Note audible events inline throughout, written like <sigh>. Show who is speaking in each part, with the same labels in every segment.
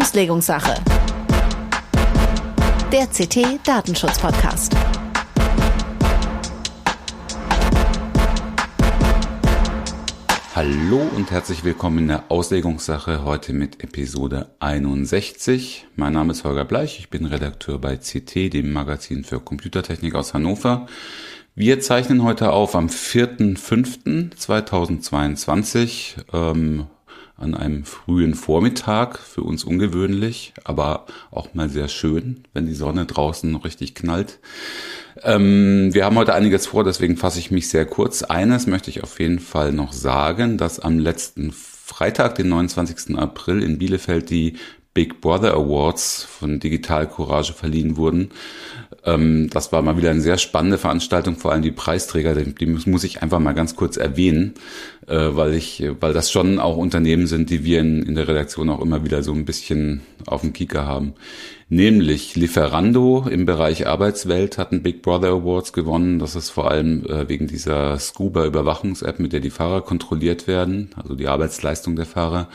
Speaker 1: Auslegungssache. Der CT Datenschutz Podcast.
Speaker 2: Hallo und herzlich willkommen in der Auslegungssache heute mit Episode 61. Mein Name ist Holger Bleich, ich bin Redakteur bei CT, dem Magazin für Computertechnik aus Hannover. Wir zeichnen heute auf am 4.5.2022 ähm, an einem frühen Vormittag, für uns ungewöhnlich, aber auch mal sehr schön, wenn die Sonne draußen noch richtig knallt. Ähm, wir haben heute einiges vor, deswegen fasse ich mich sehr kurz. Eines möchte ich auf jeden Fall noch sagen, dass am letzten Freitag, den 29. April in Bielefeld die Big Brother Awards von Digital Courage verliehen wurden. Ähm, das war mal wieder eine sehr spannende Veranstaltung, vor allem die Preisträger, die, die muss ich einfach mal ganz kurz erwähnen, äh, weil ich, weil das schon auch Unternehmen sind, die wir in, in der Redaktion auch immer wieder so ein bisschen auf dem Kieker haben. Nämlich Lieferando im Bereich Arbeitswelt hatten Big Brother Awards gewonnen. Das ist vor allem äh, wegen dieser Scuba-Überwachungs-App, mit der die Fahrer kontrolliert werden, also die Arbeitsleistung der Fahrer.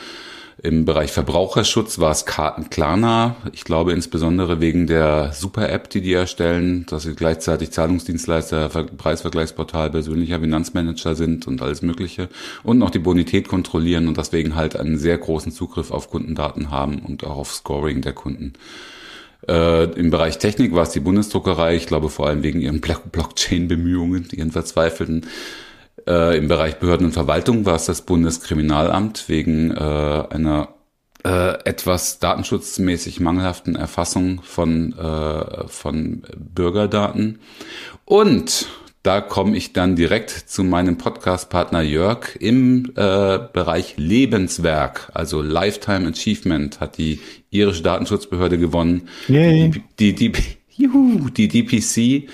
Speaker 2: Im Bereich Verbraucherschutz war es Klarna. Ich glaube insbesondere wegen der Super-App, die die erstellen, dass sie gleichzeitig Zahlungsdienstleister, Preisvergleichsportal, persönlicher Finanzmanager sind und alles Mögliche und noch die Bonität kontrollieren und deswegen halt einen sehr großen Zugriff auf Kundendaten haben und auch auf Scoring der Kunden. Äh, Im Bereich Technik war es die Bundesdruckerei, ich glaube vor allem wegen ihren Blockchain-Bemühungen, ihren verzweifelten. Äh, Im Bereich Behörden und Verwaltung war es das Bundeskriminalamt wegen äh, einer äh, etwas datenschutzmäßig mangelhaften Erfassung von, äh, von Bürgerdaten. Und da komme ich dann direkt zu meinem Podcast-Partner Jörg im äh, Bereich Lebenswerk, also Lifetime Achievement, hat die irische Datenschutzbehörde gewonnen.
Speaker 3: Yay.
Speaker 2: Die, die, die, <laughs> juhu, die DPC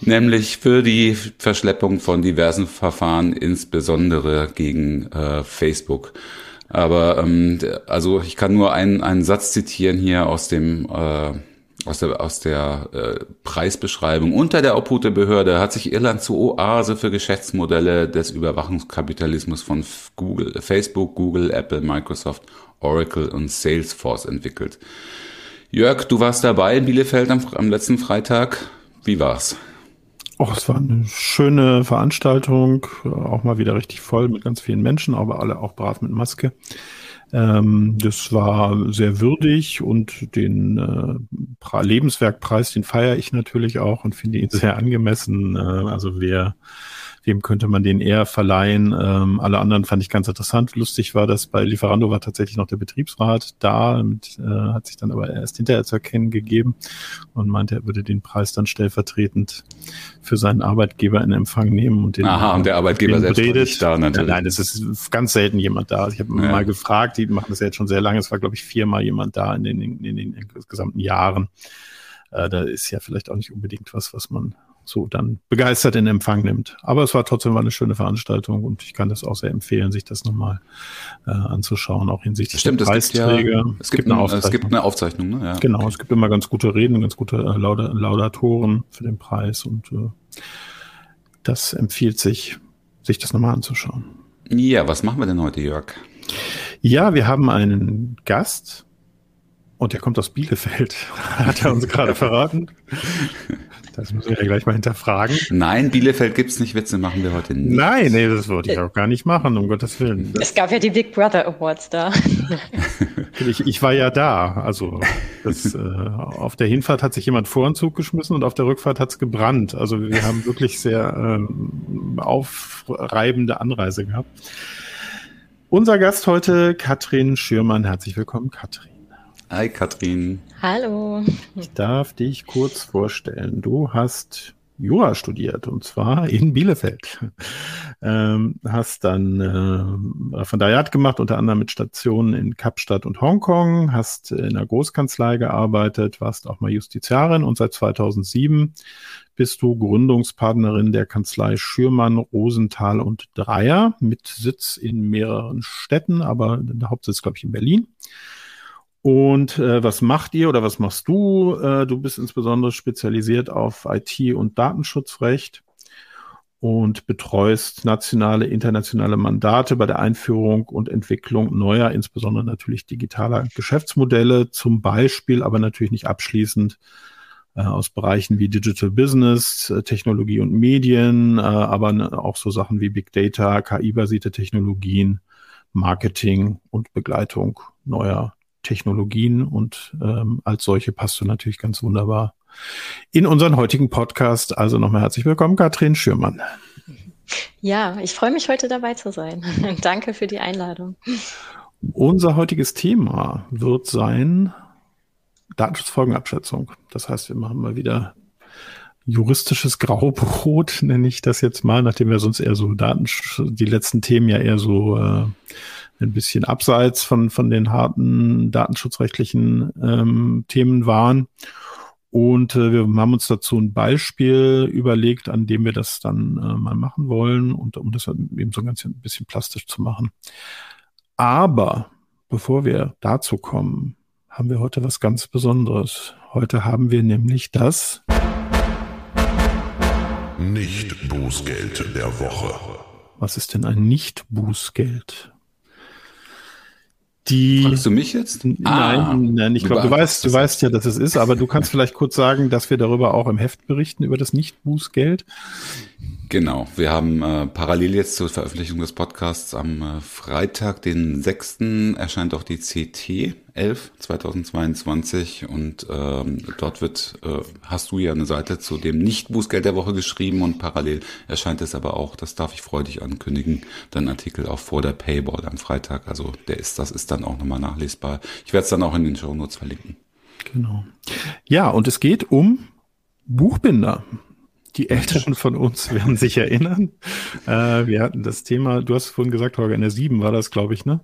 Speaker 2: nämlich für die Verschleppung von diversen Verfahren, insbesondere gegen äh, Facebook. Aber ähm, also ich kann nur einen, einen Satz zitieren hier aus dem äh, aus der, aus der äh, Preisbeschreibung. Unter der Obhut der Behörde hat sich Irland zur Oase für Geschäftsmodelle des Überwachungskapitalismus von Google, Facebook, Google, Apple, Microsoft, Oracle und Salesforce entwickelt. Jörg, du warst dabei in Bielefeld am, am letzten Freitag. Wie war's?
Speaker 3: Oh, es war eine schöne Veranstaltung, auch mal wieder richtig voll mit ganz vielen Menschen, aber alle auch brav mit Maske. Ähm, das war sehr würdig und den äh, Lebenswerkpreis, den feiere ich natürlich auch und finde ihn sehr angemessen. Äh, also wer Wem könnte man den eher verleihen? Ähm, alle anderen fand ich ganz interessant. Lustig war, dass bei Lieferando war tatsächlich noch der Betriebsrat da, mit, äh, hat sich dann aber erst hinterher zu erkennen gegeben und meinte, er würde den Preis dann stellvertretend für seinen Arbeitgeber in Empfang nehmen und den.
Speaker 2: Aha, und der Arbeitgeber selbst
Speaker 3: redet. nicht da natürlich. Nein, es ist ganz selten jemand da. Ich habe ja. mal gefragt, die machen das ja jetzt schon sehr lange. Es war, glaube ich, viermal jemand da in den, in den, in den gesamten Jahren. Äh, da ist ja vielleicht auch nicht unbedingt was, was man so dann begeistert in Empfang nimmt. Aber es war trotzdem mal eine schöne Veranstaltung und ich kann das auch sehr empfehlen, sich das nochmal äh, anzuschauen, auch hinsichtlich
Speaker 2: Stimmt, der Preisträger. Es gibt, ja, es, gibt eine es gibt eine Aufzeichnung. Ne?
Speaker 3: Ja, genau, okay. es gibt immer ganz gute Reden, ganz gute äh, Lauda Laudatoren für den Preis und äh, das empfiehlt sich, sich das nochmal anzuschauen.
Speaker 2: Ja, was machen wir denn heute, Jörg?
Speaker 3: Ja, wir haben einen Gast, und der kommt aus Bielefeld, <laughs> hat er uns gerade <laughs> verraten. Das müssen wir ja gleich mal hinterfragen.
Speaker 2: Nein, Bielefeld gibt's nicht, Witze machen wir heute nicht.
Speaker 3: Nein, nee, das wollte ich auch gar nicht machen, um Gottes Willen.
Speaker 4: Das es gab ja die Big Brother Awards da. <laughs>
Speaker 3: ich, ich war ja da. Also das, äh, auf der Hinfahrt hat sich jemand vor den Zug geschmissen und auf der Rückfahrt hat's gebrannt. Also wir haben wirklich sehr ähm, aufreibende Anreise gehabt. Unser Gast heute, Katrin Schürmann. Herzlich willkommen, Katrin.
Speaker 2: Hi Katrin.
Speaker 4: Hallo.
Speaker 3: Ich darf dich kurz vorstellen. Du hast Jura studiert und zwar in Bielefeld. Ähm, hast dann äh, Referendariat gemacht, unter anderem mit Stationen in Kapstadt und Hongkong, hast in einer Großkanzlei gearbeitet, warst auch mal Justiziarin und seit 2007 bist du Gründungspartnerin der Kanzlei Schürmann, Rosenthal und Dreier mit Sitz in mehreren Städten, aber der Hauptsitz, glaube ich, in Berlin. Und äh, was macht ihr oder was machst du? Äh, du bist insbesondere spezialisiert auf IT und Datenschutzrecht. und betreust nationale, internationale Mandate bei der Einführung und Entwicklung neuer, insbesondere natürlich digitaler Geschäftsmodelle, zum Beispiel, aber natürlich nicht abschließend äh, aus Bereichen wie Digital Business, äh, Technologie und Medien, äh, aber auch so Sachen wie Big Data, KI-basierte Technologien, Marketing und Begleitung neuer Technologien und ähm, als solche passt du natürlich ganz wunderbar in unseren heutigen Podcast. Also nochmal herzlich willkommen, Katrin Schürmann.
Speaker 4: Ja, ich freue mich heute dabei zu sein. <laughs> Danke für die Einladung.
Speaker 3: Unser heutiges Thema wird sein Datenschutzfolgenabschätzung. Das heißt, wir machen mal wieder juristisches Graubrot, <laughs> nenne ich das jetzt mal, nachdem wir sonst eher so Datensch die letzten Themen ja eher so äh, ein bisschen abseits von, von den harten datenschutzrechtlichen ähm, Themen waren. Und äh, wir haben uns dazu ein Beispiel überlegt, an dem wir das dann äh, mal machen wollen und um das eben so ein ganz ein bisschen plastisch zu machen. Aber bevor wir dazu kommen, haben wir heute was ganz Besonderes. Heute haben wir nämlich das
Speaker 5: Nicht-Bußgeld der Woche.
Speaker 3: Was ist denn ein Nicht-Bußgeld? Die,
Speaker 2: Fragst du mich jetzt?
Speaker 3: Nein, ah, nein, ich glaube, du weißt, du weißt ja, dass es ist, aber du kannst <laughs> vielleicht kurz sagen, dass wir darüber auch im Heft berichten, über das Nicht-Bußgeld.
Speaker 2: Genau, wir haben äh, parallel jetzt zur Veröffentlichung des Podcasts am äh, Freitag, den 6. erscheint auch die CT 11 2022 und ähm, dort wird, äh, hast du ja eine Seite zu dem Nicht-Bußgeld der Woche geschrieben und parallel erscheint es aber auch, das darf ich freudig ankündigen, dann Artikel auch vor der Paywall am Freitag, also der ist, das ist dann auch nochmal nachlesbar. Ich werde es dann auch in den Show Notes verlinken.
Speaker 3: Genau. Ja, und es geht um Buchbinder. Die <laughs> Älteren von uns werden sich erinnern. Äh, wir hatten das Thema, du hast vorhin gesagt, Holger, in der 7 war das, glaube ich, ne?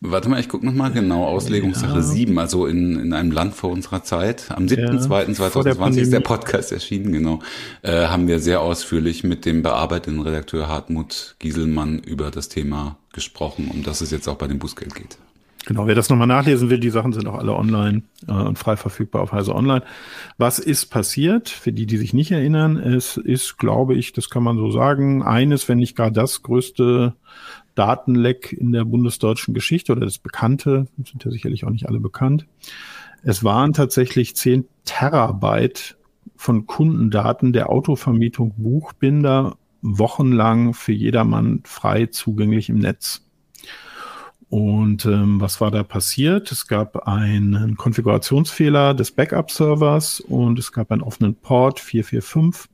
Speaker 2: Warte mal, ich gucke nochmal genau. Auslegungssache ja. 7, also in, in einem Land vor unserer Zeit. Am 7.2.2020 ja, ist der Podcast erschienen, genau. Äh, haben wir sehr ausführlich mit dem bearbeitenden Redakteur Hartmut Gieselmann über das Thema gesprochen, um das es jetzt auch bei dem Bußgeld geht.
Speaker 3: Genau, wer das nochmal nachlesen will, die Sachen sind auch alle online äh, und frei verfügbar auf Heise Online. Was ist passiert? Für die, die sich nicht erinnern, es ist, glaube ich, das kann man so sagen, eines, wenn nicht gar das größte Datenleck in der bundesdeutschen Geschichte oder das bekannte, sind ja sicherlich auch nicht alle bekannt. Es waren tatsächlich 10 Terabyte von Kundendaten der Autovermietung Buchbinder wochenlang für jedermann frei zugänglich im Netz. Und ähm, was war da passiert? Es gab einen Konfigurationsfehler des Backup-Servers und es gab einen offenen Port 445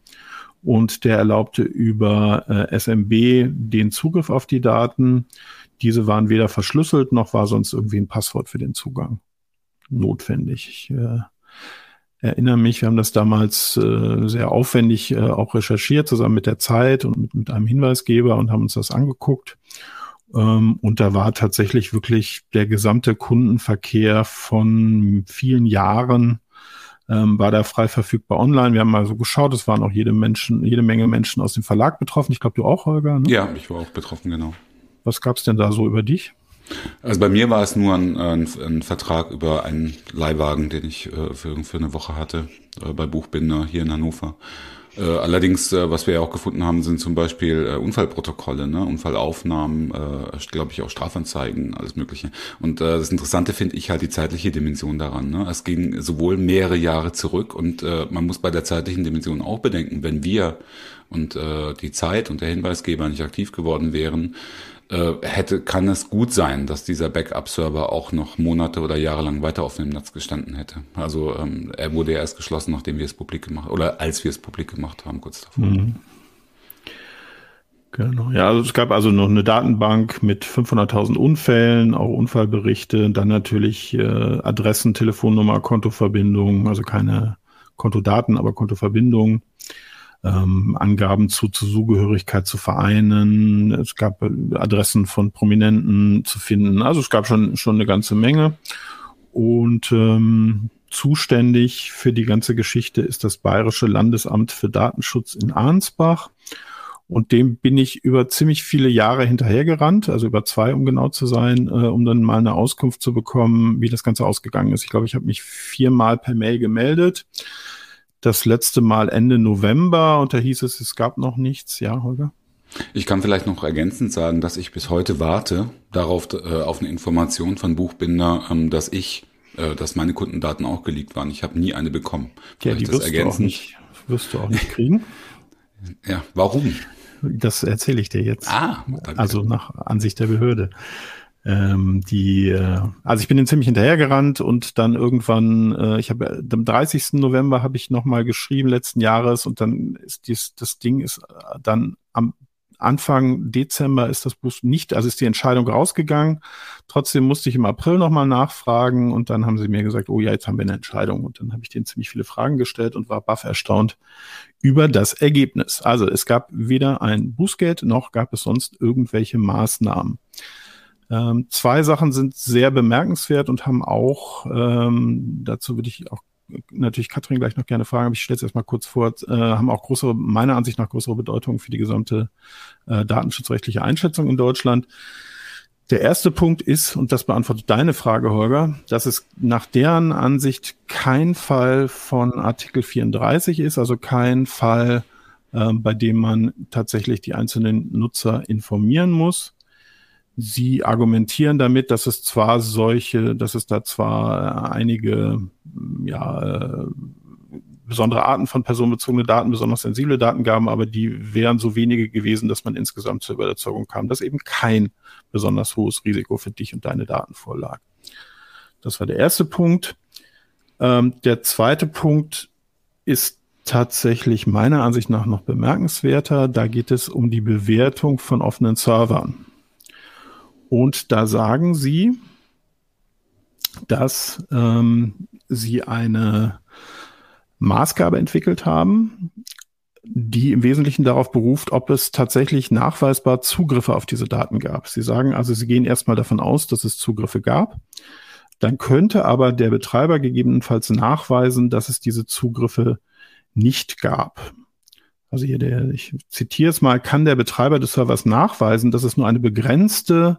Speaker 3: und der erlaubte über äh, SMB den Zugriff auf die Daten. Diese waren weder verschlüsselt noch war sonst irgendwie ein Passwort für den Zugang notwendig. Ich äh, erinnere mich, wir haben das damals äh, sehr aufwendig äh, auch recherchiert, zusammen mit der Zeit und mit, mit einem Hinweisgeber und haben uns das angeguckt. Ähm, und da war tatsächlich wirklich der gesamte Kundenverkehr von vielen Jahren ähm, war da frei verfügbar online. Wir haben mal so geschaut, es waren auch jede Menschen, jede Menge Menschen aus dem Verlag betroffen. Ich glaube, du auch, Holger.
Speaker 2: Ne? Ja, ich war auch betroffen, genau.
Speaker 3: Was gab's denn da so über dich?
Speaker 2: Also bei mir war es nur ein, ein, ein Vertrag über einen Leihwagen, den ich äh, für, für eine Woche hatte äh, bei Buchbinder hier in Hannover. Äh, allerdings, äh, was wir ja auch gefunden haben, sind zum Beispiel äh, Unfallprotokolle, ne? Unfallaufnahmen, äh, glaube ich auch Strafanzeigen, alles Mögliche. Und äh, das Interessante finde ich halt die zeitliche Dimension daran. Ne? Es ging sowohl mehrere Jahre zurück und äh, man muss bei der zeitlichen Dimension auch bedenken, wenn wir und äh, die Zeit und der Hinweisgeber nicht aktiv geworden wären, äh, hätte, kann es gut sein, dass dieser Backup-Server auch noch Monate oder Jahre lang weiter auf dem Netz gestanden hätte. Also ähm, er wurde erst geschlossen, nachdem wir es publik gemacht oder als wir es publik gemacht haben, kurz davor. Mhm.
Speaker 3: Genau. Ja, also es gab also noch eine Datenbank mit 500.000 Unfällen, auch Unfallberichte, dann natürlich äh, Adressen, Telefonnummer, Kontoverbindungen, also keine Kontodaten, aber Kontoverbindungen ähm, Angaben zu, zu Zugehörigkeit zu Vereinen. Es gab Adressen von Prominenten zu finden. Also es gab schon, schon eine ganze Menge. Und ähm, zuständig für die ganze Geschichte ist das Bayerische Landesamt für Datenschutz in Arnsbach. Und dem bin ich über ziemlich viele Jahre hinterhergerannt, also über zwei, um genau zu sein, äh, um dann mal eine Auskunft zu bekommen, wie das Ganze ausgegangen ist. Ich glaube, ich habe mich viermal per Mail gemeldet das letzte Mal Ende November und da hieß es, es gab noch nichts. Ja, Holger?
Speaker 2: Ich kann vielleicht noch ergänzend sagen, dass ich bis heute warte darauf äh, auf eine Information von Buchbinder, ähm, dass ich, äh, dass meine Kundendaten auch geleakt waren. Ich habe nie eine bekommen.
Speaker 3: Ja, die wirst du, auch nicht, wirst du auch nicht kriegen. <laughs>
Speaker 2: ja, warum?
Speaker 3: Das erzähle ich dir jetzt.
Speaker 2: Ah,
Speaker 3: danke. also nach Ansicht der Behörde. Ähm, die, äh, also ich bin den ziemlich hinterhergerannt und dann irgendwann, äh, ich habe am 30. November habe ich nochmal geschrieben letzten Jahres und dann ist dies, das Ding ist dann am Anfang Dezember ist das Buch nicht, also ist die Entscheidung rausgegangen. Trotzdem musste ich im April nochmal nachfragen und dann haben sie mir gesagt, oh ja, jetzt haben wir eine Entscheidung. Und dann habe ich denen ziemlich viele Fragen gestellt und war baff erstaunt über das Ergebnis. Also es gab weder ein Bußgeld noch gab es sonst irgendwelche Maßnahmen. Ähm, zwei Sachen sind sehr bemerkenswert und haben auch, ähm, dazu würde ich auch natürlich Katrin gleich noch gerne fragen, aber ich stelle es erstmal kurz vor, äh, haben auch größere, meiner Ansicht nach größere Bedeutung für die gesamte äh, datenschutzrechtliche Einschätzung in Deutschland. Der erste Punkt ist, und das beantwortet deine Frage, Holger, dass es nach deren Ansicht kein Fall von Artikel 34 ist, also kein Fall, äh, bei dem man tatsächlich die einzelnen Nutzer informieren muss. Sie argumentieren damit, dass es zwar solche, dass es da zwar einige ja, äh, besondere Arten von personenbezogene Daten, besonders sensible Daten gaben, aber die wären so wenige gewesen, dass man insgesamt zur Überzeugung kam, dass eben kein besonders hohes Risiko für dich und deine Daten vorlag. Das war der erste Punkt. Ähm, der zweite Punkt ist tatsächlich meiner Ansicht nach noch bemerkenswerter. Da geht es um die Bewertung von offenen Servern. Und da sagen sie, dass ähm, sie eine Maßgabe entwickelt haben, die im Wesentlichen darauf beruft, ob es tatsächlich nachweisbar Zugriffe auf diese Daten gab. Sie sagen also, sie gehen erstmal davon aus, dass es Zugriffe gab. Dann könnte aber der Betreiber gegebenenfalls nachweisen, dass es diese Zugriffe nicht gab. Also hier der, ich zitiere es mal, kann der Betreiber des Servers nachweisen, dass es nur eine begrenzte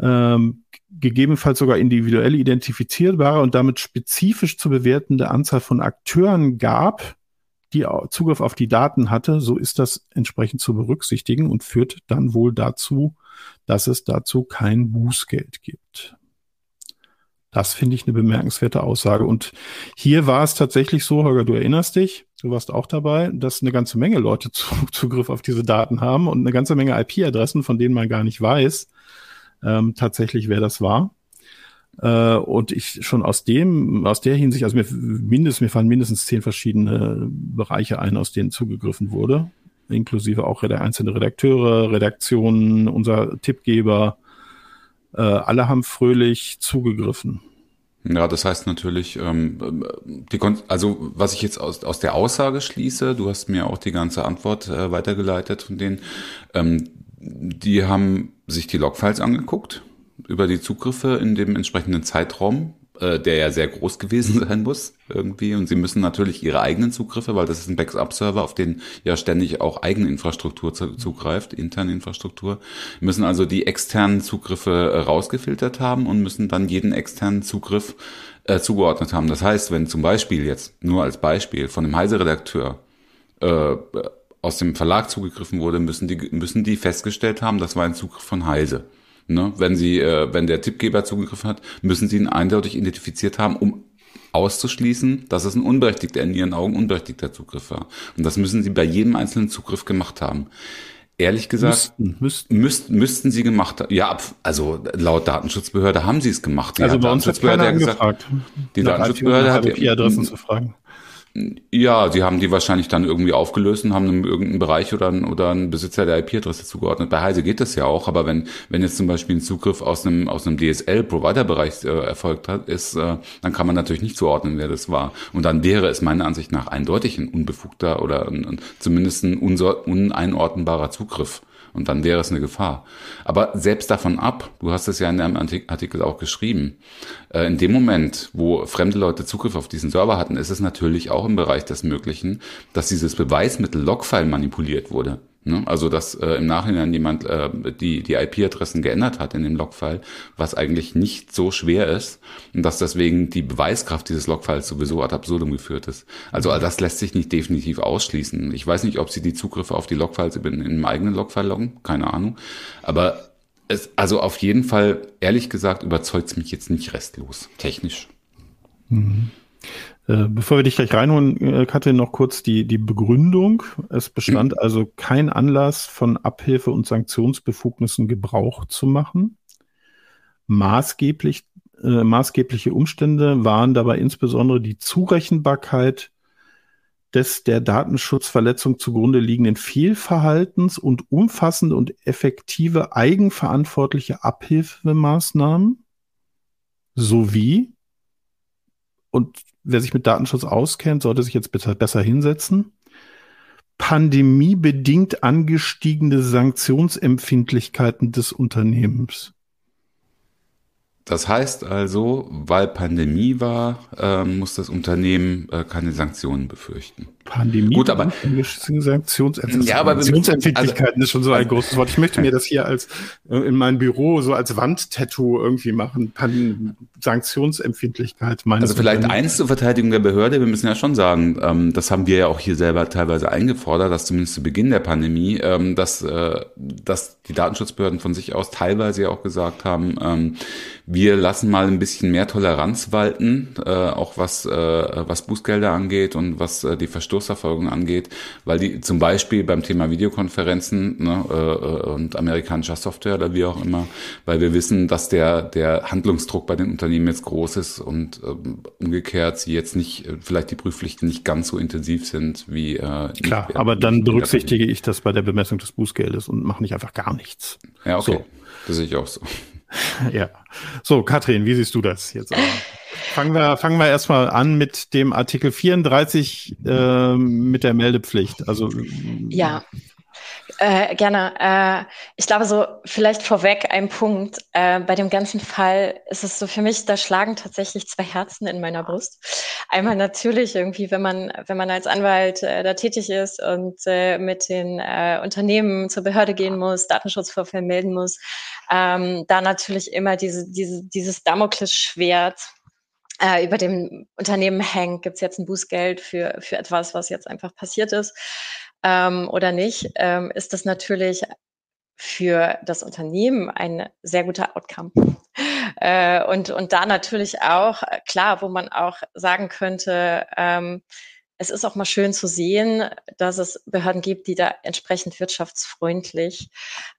Speaker 3: ähm, gegebenenfalls sogar individuell identifizierbare und damit spezifisch zu bewertende Anzahl von Akteuren gab, die Zugriff auf die Daten hatte, so ist das entsprechend zu berücksichtigen und führt dann wohl dazu, dass es dazu kein Bußgeld gibt. Das finde ich eine bemerkenswerte Aussage. Und hier war es tatsächlich so, Holger, du erinnerst dich, du warst auch dabei, dass eine ganze Menge Leute <laughs> Zugriff auf diese Daten haben und eine ganze Menge IP-Adressen, von denen man gar nicht weiß, ähm, tatsächlich, wer das war. Äh, und ich schon aus dem, aus der Hinsicht, also mir mindestens, mir fallen mindestens zehn verschiedene Bereiche ein, aus denen zugegriffen wurde, inklusive auch einzelne Redakteure, Redaktionen, unser Tippgeber. Äh, alle haben fröhlich zugegriffen.
Speaker 2: Ja, das heißt natürlich, ähm, die Kon also was ich jetzt aus, aus der Aussage schließe, du hast mir auch die ganze Antwort äh, weitergeleitet von denen, ähm, die haben sich die Logfiles angeguckt über die Zugriffe in dem entsprechenden Zeitraum, äh, der ja sehr groß gewesen sein muss irgendwie. Und sie müssen natürlich ihre eigenen Zugriffe, weil das ist ein Backup-Server, auf den ja ständig auch eigene Infrastruktur zugreift, interne Infrastruktur, müssen also die externen Zugriffe äh, rausgefiltert haben und müssen dann jeden externen Zugriff äh, zugeordnet haben. Das heißt, wenn zum Beispiel jetzt, nur als Beispiel, von einem Heise-Redakteur äh, aus dem Verlag zugegriffen wurde, müssen die, müssen die festgestellt haben, das war ein Zugriff von Heise. Ne? Wenn sie, äh, wenn der Tippgeber zugegriffen hat, müssen sie ihn eindeutig identifiziert haben, um auszuschließen, dass es ein unberechtigter, in ihren Augen unberechtigter Zugriff war. Und das müssen sie bei jedem einzelnen Zugriff gemacht haben. Ehrlich gesagt, müssten, müssten. Müsst, müssten sie gemacht haben. Ja, also laut Datenschutzbehörde haben sie es gemacht.
Speaker 3: Die also bei uns hat keiner ja gesagt,
Speaker 2: die Datenschutzbehörde hat
Speaker 3: IP-Adressen zu fragen.
Speaker 2: Ja, sie haben die wahrscheinlich dann irgendwie aufgelöst und haben einem irgendeinen Bereich oder, oder einen Besitzer der IP-Adresse zugeordnet. Bei Heise geht das ja auch, aber wenn, wenn jetzt zum Beispiel ein Zugriff aus einem, aus einem DSL-Provider-Bereich äh, erfolgt hat, ist, äh, dann kann man natürlich nicht zuordnen, wer das war. Und dann wäre es meiner Ansicht nach eindeutig ein unbefugter oder ein, zumindest ein uneinordnbarer Zugriff. Und dann wäre es eine Gefahr. Aber selbst davon ab, du hast es ja in deinem Artikel auch geschrieben, äh, in dem Moment, wo fremde Leute Zugriff auf diesen Server hatten, ist es natürlich auch im Bereich des Möglichen, dass dieses Beweismittel Logfile manipuliert wurde. Ne? Also dass äh, im Nachhinein jemand äh, die, die IP-Adressen geändert hat in dem Logfile, was eigentlich nicht so schwer ist und dass deswegen die Beweiskraft dieses Logfiles sowieso ad absurdum geführt ist. Also all das lässt sich nicht definitiv ausschließen. Ich weiß nicht, ob sie die Zugriffe auf die Logfiles in, in einem eigenen Logfile loggen, keine Ahnung. Aber es, also auf jeden Fall, ehrlich gesagt, überzeugt es mich jetzt nicht restlos, technisch.
Speaker 3: Mhm. Äh, bevor wir dich gleich reinholen, äh, Katrin, noch kurz die, die Begründung. Es bestand mhm. also kein Anlass, von Abhilfe- und Sanktionsbefugnissen Gebrauch zu machen. Maßgeblich, äh, maßgebliche Umstände waren dabei insbesondere die Zurechenbarkeit des der Datenschutzverletzung zugrunde liegenden Fehlverhaltens und umfassende und effektive eigenverantwortliche Abhilfemaßnahmen sowie und wer sich mit Datenschutz auskennt, sollte sich jetzt bitte besser hinsetzen. Pandemiebedingt angestiegene Sanktionsempfindlichkeiten des Unternehmens.
Speaker 2: Das heißt also, weil Pandemie war, äh, muss das Unternehmen äh, keine Sanktionen befürchten.
Speaker 3: Pandemie.
Speaker 2: Gut, aber
Speaker 3: Sanktions ja, aber Sanktionsempfindlichkeiten also, ist schon so ein großes Wort. Ich möchte mir das hier als äh, in mein Büro so als Wandtattoo irgendwie machen. Pan Sanktionsempfindlichkeit.
Speaker 2: Also vielleicht eins zur Verteidigung der Behörde. Wir müssen ja schon sagen, ähm, das haben wir ja auch hier selber teilweise eingefordert, dass zumindest zu Beginn der Pandemie, ähm, dass, äh, dass die Datenschutzbehörden von sich aus teilweise ja auch gesagt haben, ähm, wir lassen mal ein bisschen mehr Toleranz walten, äh, auch was, äh, was Bußgelder angeht und was äh, die Verstoßverfolgung angeht, weil die zum Beispiel beim Thema Videokonferenzen ne, äh, äh, und amerikanischer Software oder wie auch immer, weil wir wissen, dass der, der Handlungsdruck bei den Unternehmen jetzt groß ist und äh, umgekehrt sie jetzt nicht, äh, vielleicht die Prüfpflichten nicht ganz so intensiv sind wie
Speaker 3: äh, Klar, aber dann berücksichtige ich das bei der Bemessung des Bußgeldes und mache nicht einfach gar nichts.
Speaker 2: Ja, okay. So. Das sehe ich auch so. <laughs>
Speaker 3: ja. So, Katrin, wie siehst du das jetzt? <laughs> fangen wir, fangen wir erstmal an mit dem Artikel 34 äh, mit der Meldepflicht. Also
Speaker 4: ja. Äh, gerne. Äh, ich glaube, so vielleicht vorweg ein Punkt. Äh, bei dem ganzen Fall ist es so für mich, da schlagen tatsächlich zwei Herzen in meiner Brust. Einmal natürlich irgendwie, wenn man, wenn man als Anwalt äh, da tätig ist und äh, mit den äh, Unternehmen zur Behörde gehen muss, Datenschutzvorfall melden muss, ähm, da natürlich immer diese, diese, dieses Damoklesschwert äh, über dem Unternehmen hängt. Gibt es jetzt ein Bußgeld für, für etwas, was jetzt einfach passiert ist? ähm, oder nicht, ähm, ist das natürlich für das Unternehmen ein sehr guter Outcome. <laughs> Äh, und, und da natürlich auch, klar, wo man auch sagen könnte, ähm, es ist auch mal schön zu sehen, dass es Behörden gibt, die da entsprechend wirtschaftsfreundlich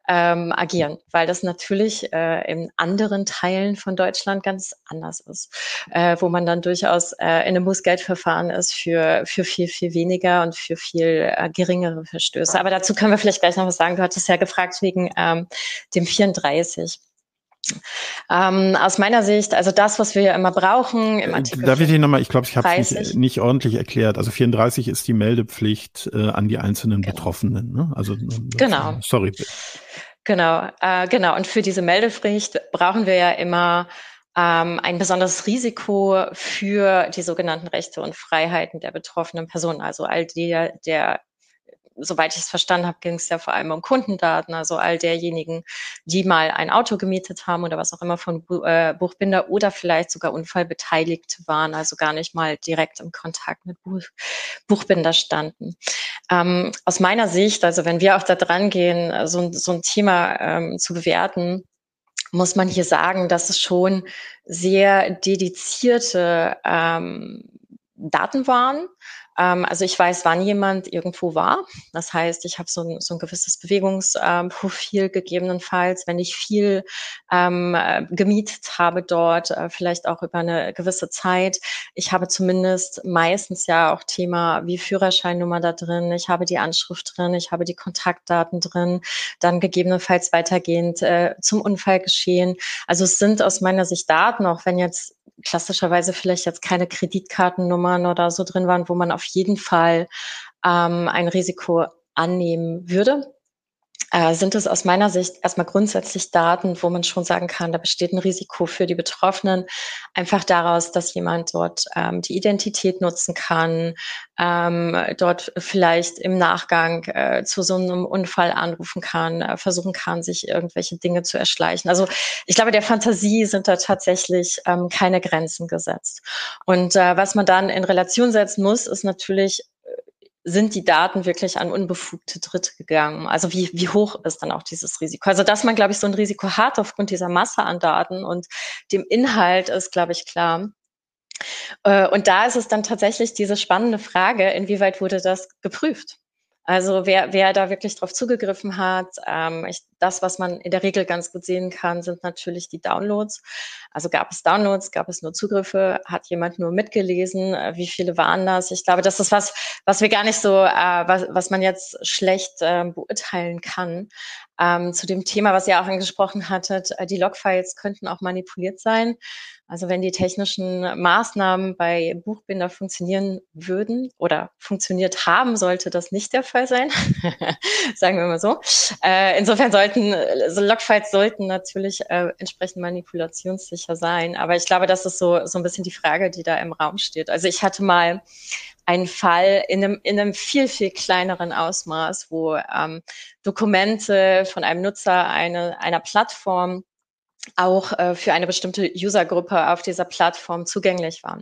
Speaker 4: ähm, agieren, weil das natürlich äh, in anderen Teilen von Deutschland ganz anders ist, äh, wo man dann durchaus äh, in einem Bußgeldverfahren ist für, für viel, viel weniger und für viel äh, geringere Verstöße. Aber dazu können wir vielleicht gleich noch was sagen. Du hattest ja gefragt wegen ähm, dem 34. Ähm, aus meiner Sicht, also das, was wir ja immer brauchen im
Speaker 3: äh, Artikel. Darf ich dir nochmal, ich glaube, ich habe es nicht, nicht, ordentlich erklärt. Also 34 ist die Meldepflicht äh, an die einzelnen genau. Betroffenen. Ne? Also
Speaker 4: genau.
Speaker 3: Sorry.
Speaker 4: Genau, äh, genau. Und für diese Meldepflicht brauchen wir ja immer ähm, ein besonderes Risiko für die sogenannten Rechte und Freiheiten der betroffenen Personen. Also all der, der soweit ich es verstanden habe, ging es ja vor allem um Kundendaten, also all derjenigen, die mal ein Auto gemietet haben oder was auch immer von äh, Buchbinder oder vielleicht sogar unfallbeteiligt waren, also gar nicht mal direkt im Kontakt mit Buch, Buchbinder standen. Ähm, aus meiner Sicht, also wenn wir auch da dran gehen, so, so ein Thema ähm, zu bewerten, muss man hier sagen, dass es schon sehr dedizierte ähm, Daten waren, also ich weiß, wann jemand irgendwo war. Das heißt, ich habe so ein, so ein gewisses Bewegungsprofil ähm, gegebenenfalls, wenn ich viel ähm, äh, gemietet habe dort, äh, vielleicht auch über eine gewisse Zeit. Ich habe zumindest meistens ja auch Thema wie Führerscheinnummer da drin. Ich habe die Anschrift drin, ich habe die Kontaktdaten drin, dann gegebenenfalls weitergehend äh, zum Unfallgeschehen. Also es sind aus meiner Sicht Daten, auch wenn jetzt klassischerweise vielleicht jetzt keine Kreditkartennummern oder so drin waren, wo man auf jeden Fall ähm, ein Risiko annehmen würde. Äh, sind es aus meiner Sicht erstmal grundsätzlich Daten, wo man schon sagen kann, da besteht ein Risiko für die Betroffenen, einfach daraus, dass jemand dort ähm, die Identität nutzen kann, ähm, dort vielleicht im Nachgang äh, zu so einem Unfall anrufen kann, äh, versuchen kann, sich irgendwelche Dinge zu erschleichen. Also ich glaube, der Fantasie sind da tatsächlich ähm, keine Grenzen gesetzt. Und äh, was man dann in Relation setzen muss, ist natürlich sind die Daten wirklich an unbefugte Dritte gegangen? Also wie, wie hoch ist dann auch dieses Risiko? Also dass man, glaube ich, so ein Risiko hat aufgrund dieser Masse an Daten und dem Inhalt ist, glaube ich, klar. Äh, und da ist es dann tatsächlich diese spannende Frage, inwieweit wurde das geprüft? Also wer, wer da wirklich drauf zugegriffen hat, ähm, ich, das, was man in der Regel ganz gut sehen kann, sind natürlich die Downloads. Also gab es Downloads, gab es nur Zugriffe, hat jemand nur mitgelesen, äh, wie viele waren das? Ich glaube, das ist was, was wir gar nicht so, äh, was, was man jetzt schlecht äh, beurteilen kann. Ähm, zu dem Thema, was ihr auch angesprochen hattet, äh, die Logfiles könnten auch manipuliert sein. Also wenn die technischen Maßnahmen bei Buchbinder funktionieren würden oder funktioniert haben, sollte das nicht der Fall sein. <laughs> Sagen wir mal so. Äh, insofern sollten, so Logfiles sollten natürlich äh, entsprechend manipulationssicher sein. Aber ich glaube, das ist so, so ein bisschen die Frage, die da im Raum steht. Also ich hatte mal einen Fall in einem, in einem viel, viel kleineren Ausmaß, wo ähm, Dokumente von einem Nutzer eine, einer Plattform auch äh, für eine bestimmte Usergruppe auf dieser Plattform zugänglich waren.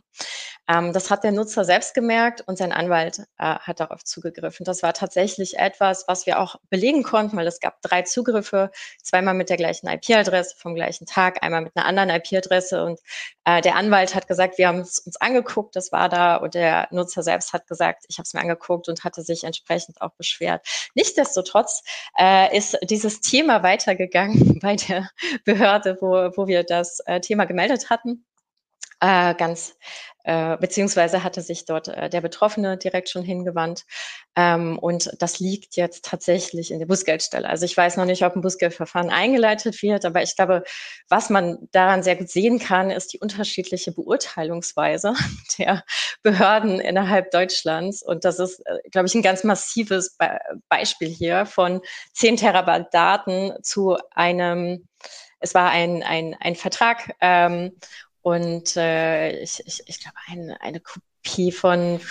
Speaker 4: Ähm, das hat der Nutzer selbst gemerkt und sein Anwalt äh, hat darauf zugegriffen. Das war tatsächlich etwas, was wir auch belegen konnten, weil es gab drei Zugriffe, zweimal mit der gleichen IP-Adresse vom gleichen Tag, einmal mit einer anderen IP-Adresse und äh, der Anwalt hat gesagt, wir haben es uns angeguckt, das war da und der Nutzer selbst hat gesagt, ich habe es mir angeguckt und hatte sich entsprechend auch beschwert. Nichtsdestotrotz äh, ist dieses Thema weitergegangen <laughs> bei der Behörde, wo, wo wir das äh, Thema gemeldet hatten. Äh, ganz äh, beziehungsweise hatte sich dort äh, der Betroffene direkt schon hingewandt. Ähm, und das liegt jetzt tatsächlich in der Bußgeldstelle. Also ich weiß noch nicht, ob ein Bußgeldverfahren eingeleitet wird, aber ich glaube, was man daran sehr gut sehen kann, ist die unterschiedliche Beurteilungsweise <laughs> der Behörden innerhalb Deutschlands. Und das ist, äh, glaube ich, ein ganz massives Be Beispiel hier von 10 Terabyte Daten zu einem es war ein, ein, ein Vertrag ähm, und äh, ich, ich, ich glaube, ein, eine Kopie von,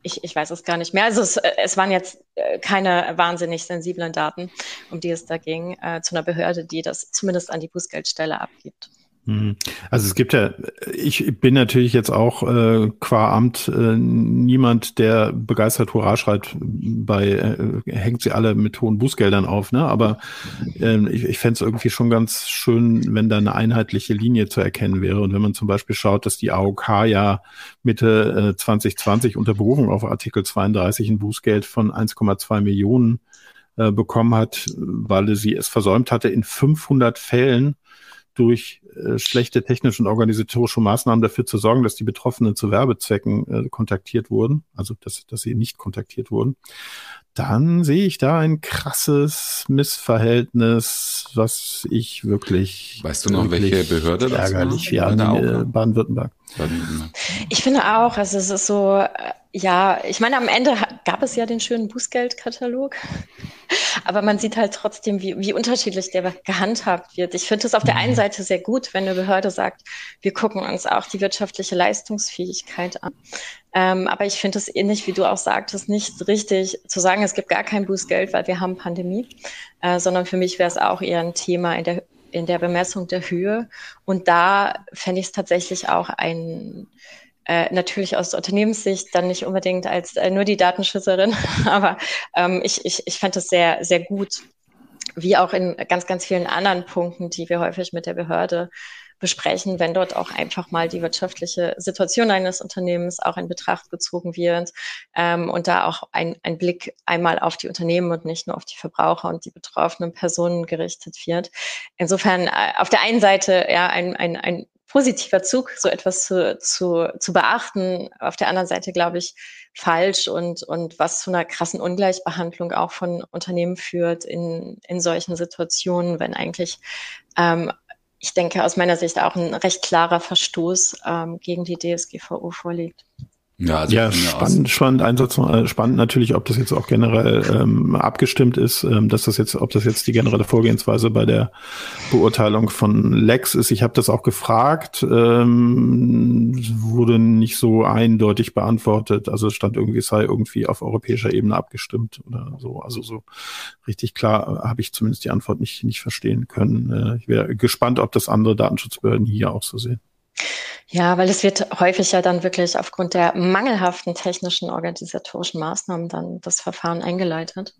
Speaker 4: ich, ich weiß es gar nicht mehr. Also es, äh, es waren jetzt äh, keine wahnsinnig sensiblen Daten, um die es da ging, äh, zu einer Behörde, die das zumindest an die Bußgeldstelle abgibt.
Speaker 3: Mhm. Also es gibt ja, ich bin natürlich jetzt auch äh, qua Amt äh, niemand, der begeistert Hurra schreit, bei äh, hängt sie alle mit hohen Bußgeldern auf, ne? Aber äh, ich, ich fände es irgendwie schon ganz schön, wenn da eine einheitliche Linie zu erkennen wäre. Und wenn man zum Beispiel schaut, dass die AOK ja Mitte äh, 2020 unter Berufung auf Artikel 32 ein Bußgeld von 1,2 Millionen äh, bekommen hat, weil sie es versäumt hatte, in 500 Fällen durch äh, schlechte technische und organisatorische Maßnahmen dafür zu sorgen, dass die Betroffenen zu Werbezwecken äh, kontaktiert wurden, also dass, dass sie nicht kontaktiert wurden, dann sehe ich da ein krasses Missverhältnis, was ich wirklich.
Speaker 2: Weißt du noch, welche Behörde
Speaker 3: das ärgerlich, war? Ja, Baden-Württemberg.
Speaker 4: Ich finde auch, also es ist so, äh, ja, ich meine, am Ende gab es ja den schönen Bußgeldkatalog, <laughs> aber man sieht halt trotzdem, wie, wie unterschiedlich der gehandhabt wird. Ich finde es auf der einen mhm. Seite sehr gut, wenn eine Behörde sagt, wir gucken uns auch die wirtschaftliche Leistungsfähigkeit an. Ähm, aber ich finde es ähnlich, wie du auch sagtest, nicht richtig zu sagen, es gibt gar kein Bußgeld, weil wir haben Pandemie, äh, sondern für mich wäre es auch eher ein Thema in der in der Bemessung der Höhe. Und da fände ich es tatsächlich auch ein äh, natürlich aus Unternehmenssicht dann nicht unbedingt als äh, nur die Datenschützerin, <laughs> aber ähm, ich, ich, ich fand das sehr, sehr gut, wie auch in ganz, ganz vielen anderen Punkten, die wir häufig mit der Behörde besprechen, wenn dort auch einfach mal die wirtschaftliche Situation eines Unternehmens auch in Betracht gezogen wird ähm, und da auch ein, ein Blick einmal auf die Unternehmen und nicht nur auf die Verbraucher und die betroffenen Personen gerichtet wird. Insofern äh, auf der einen Seite ja ein, ein, ein positiver Zug, so etwas zu, zu, zu beachten. Auf der anderen Seite, glaube ich, falsch und, und was zu einer krassen Ungleichbehandlung auch von Unternehmen führt in, in solchen Situationen, wenn eigentlich, ähm, ich denke, aus meiner Sicht auch ein recht klarer Verstoß ähm, gegen die DSGVO vorliegt.
Speaker 3: Ja, also ja spannend, spannend Einsatz, äh, spannend natürlich, ob das jetzt auch generell ähm, abgestimmt ist, ähm, dass das jetzt, ob das jetzt die generelle Vorgehensweise bei der Beurteilung von Lex ist. Ich habe das auch gefragt, ähm, wurde nicht so eindeutig beantwortet. Also es stand irgendwie, es sei irgendwie auf europäischer Ebene abgestimmt oder so. Also so richtig klar habe ich zumindest die Antwort nicht, nicht verstehen können. Äh, ich wäre gespannt, ob das andere Datenschutzbehörden hier auch so sehen.
Speaker 4: Ja, weil es wird häufig ja dann wirklich aufgrund der mangelhaften technischen organisatorischen Maßnahmen dann das Verfahren eingeleitet,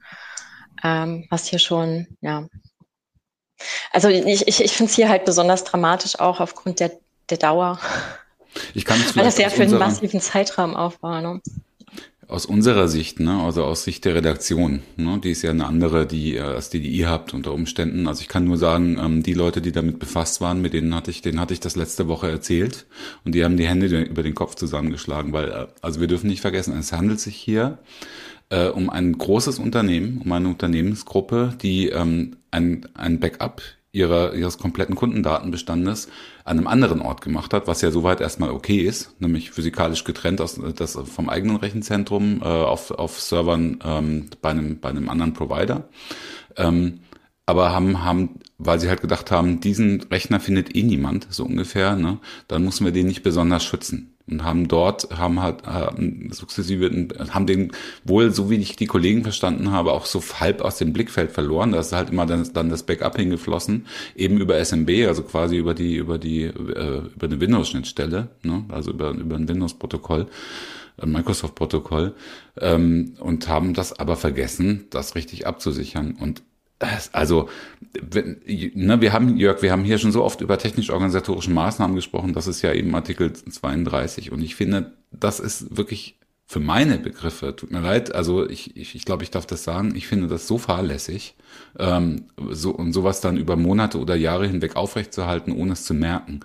Speaker 4: ähm, was hier schon, ja. Also ich, ich, ich finde es hier halt besonders dramatisch auch aufgrund der, der Dauer.
Speaker 2: Ich kann
Speaker 4: Weil das ja für einen massiven Zeitraum aufbaut. Ne?
Speaker 2: Aus unserer Sicht, ne, also aus Sicht der Redaktion, ne, die ist ja eine andere, die äh, als die, die ihr habt unter Umständen. Also ich kann nur sagen, ähm, die Leute, die damit befasst waren, mit denen hatte ich, denen hatte ich das letzte Woche erzählt und die haben die Hände über den Kopf zusammengeschlagen, weil äh, also wir dürfen nicht vergessen, es handelt sich hier äh, um ein großes Unternehmen, um eine Unternehmensgruppe, die ähm, ein, ein Backup ihrer, ihres kompletten Kundendatenbestandes an einem anderen Ort gemacht hat, was ja soweit erstmal okay ist, nämlich physikalisch getrennt aus das vom eigenen Rechenzentrum äh, auf, auf Servern ähm, bei, einem, bei einem anderen Provider. Ähm, aber haben, haben, weil sie halt gedacht haben, diesen Rechner findet eh niemand, so ungefähr, ne, dann müssen wir den nicht besonders schützen und haben dort, haben halt haben sukzessive, haben den wohl, so wie ich die Kollegen verstanden habe, auch so halb aus dem Blickfeld verloren. Da ist halt immer dann, dann das Backup hingeflossen, eben über SMB, also quasi über die, über die, äh, über eine Windows-Schnittstelle, ne? also über, über ein Windows-Protokoll. Microsoft-Protokoll ähm, und haben das aber vergessen, das richtig abzusichern. Und also, ne, wir haben, Jörg, wir haben hier schon so oft über technisch-organisatorische Maßnahmen gesprochen, das ist ja eben Artikel 32 und ich finde, das ist wirklich für meine Begriffe, tut mir leid, also ich, ich, ich glaube, ich darf das sagen, ich finde das so fahrlässig, ähm, so, und sowas dann über Monate oder Jahre hinweg aufrechtzuerhalten, ohne es zu merken.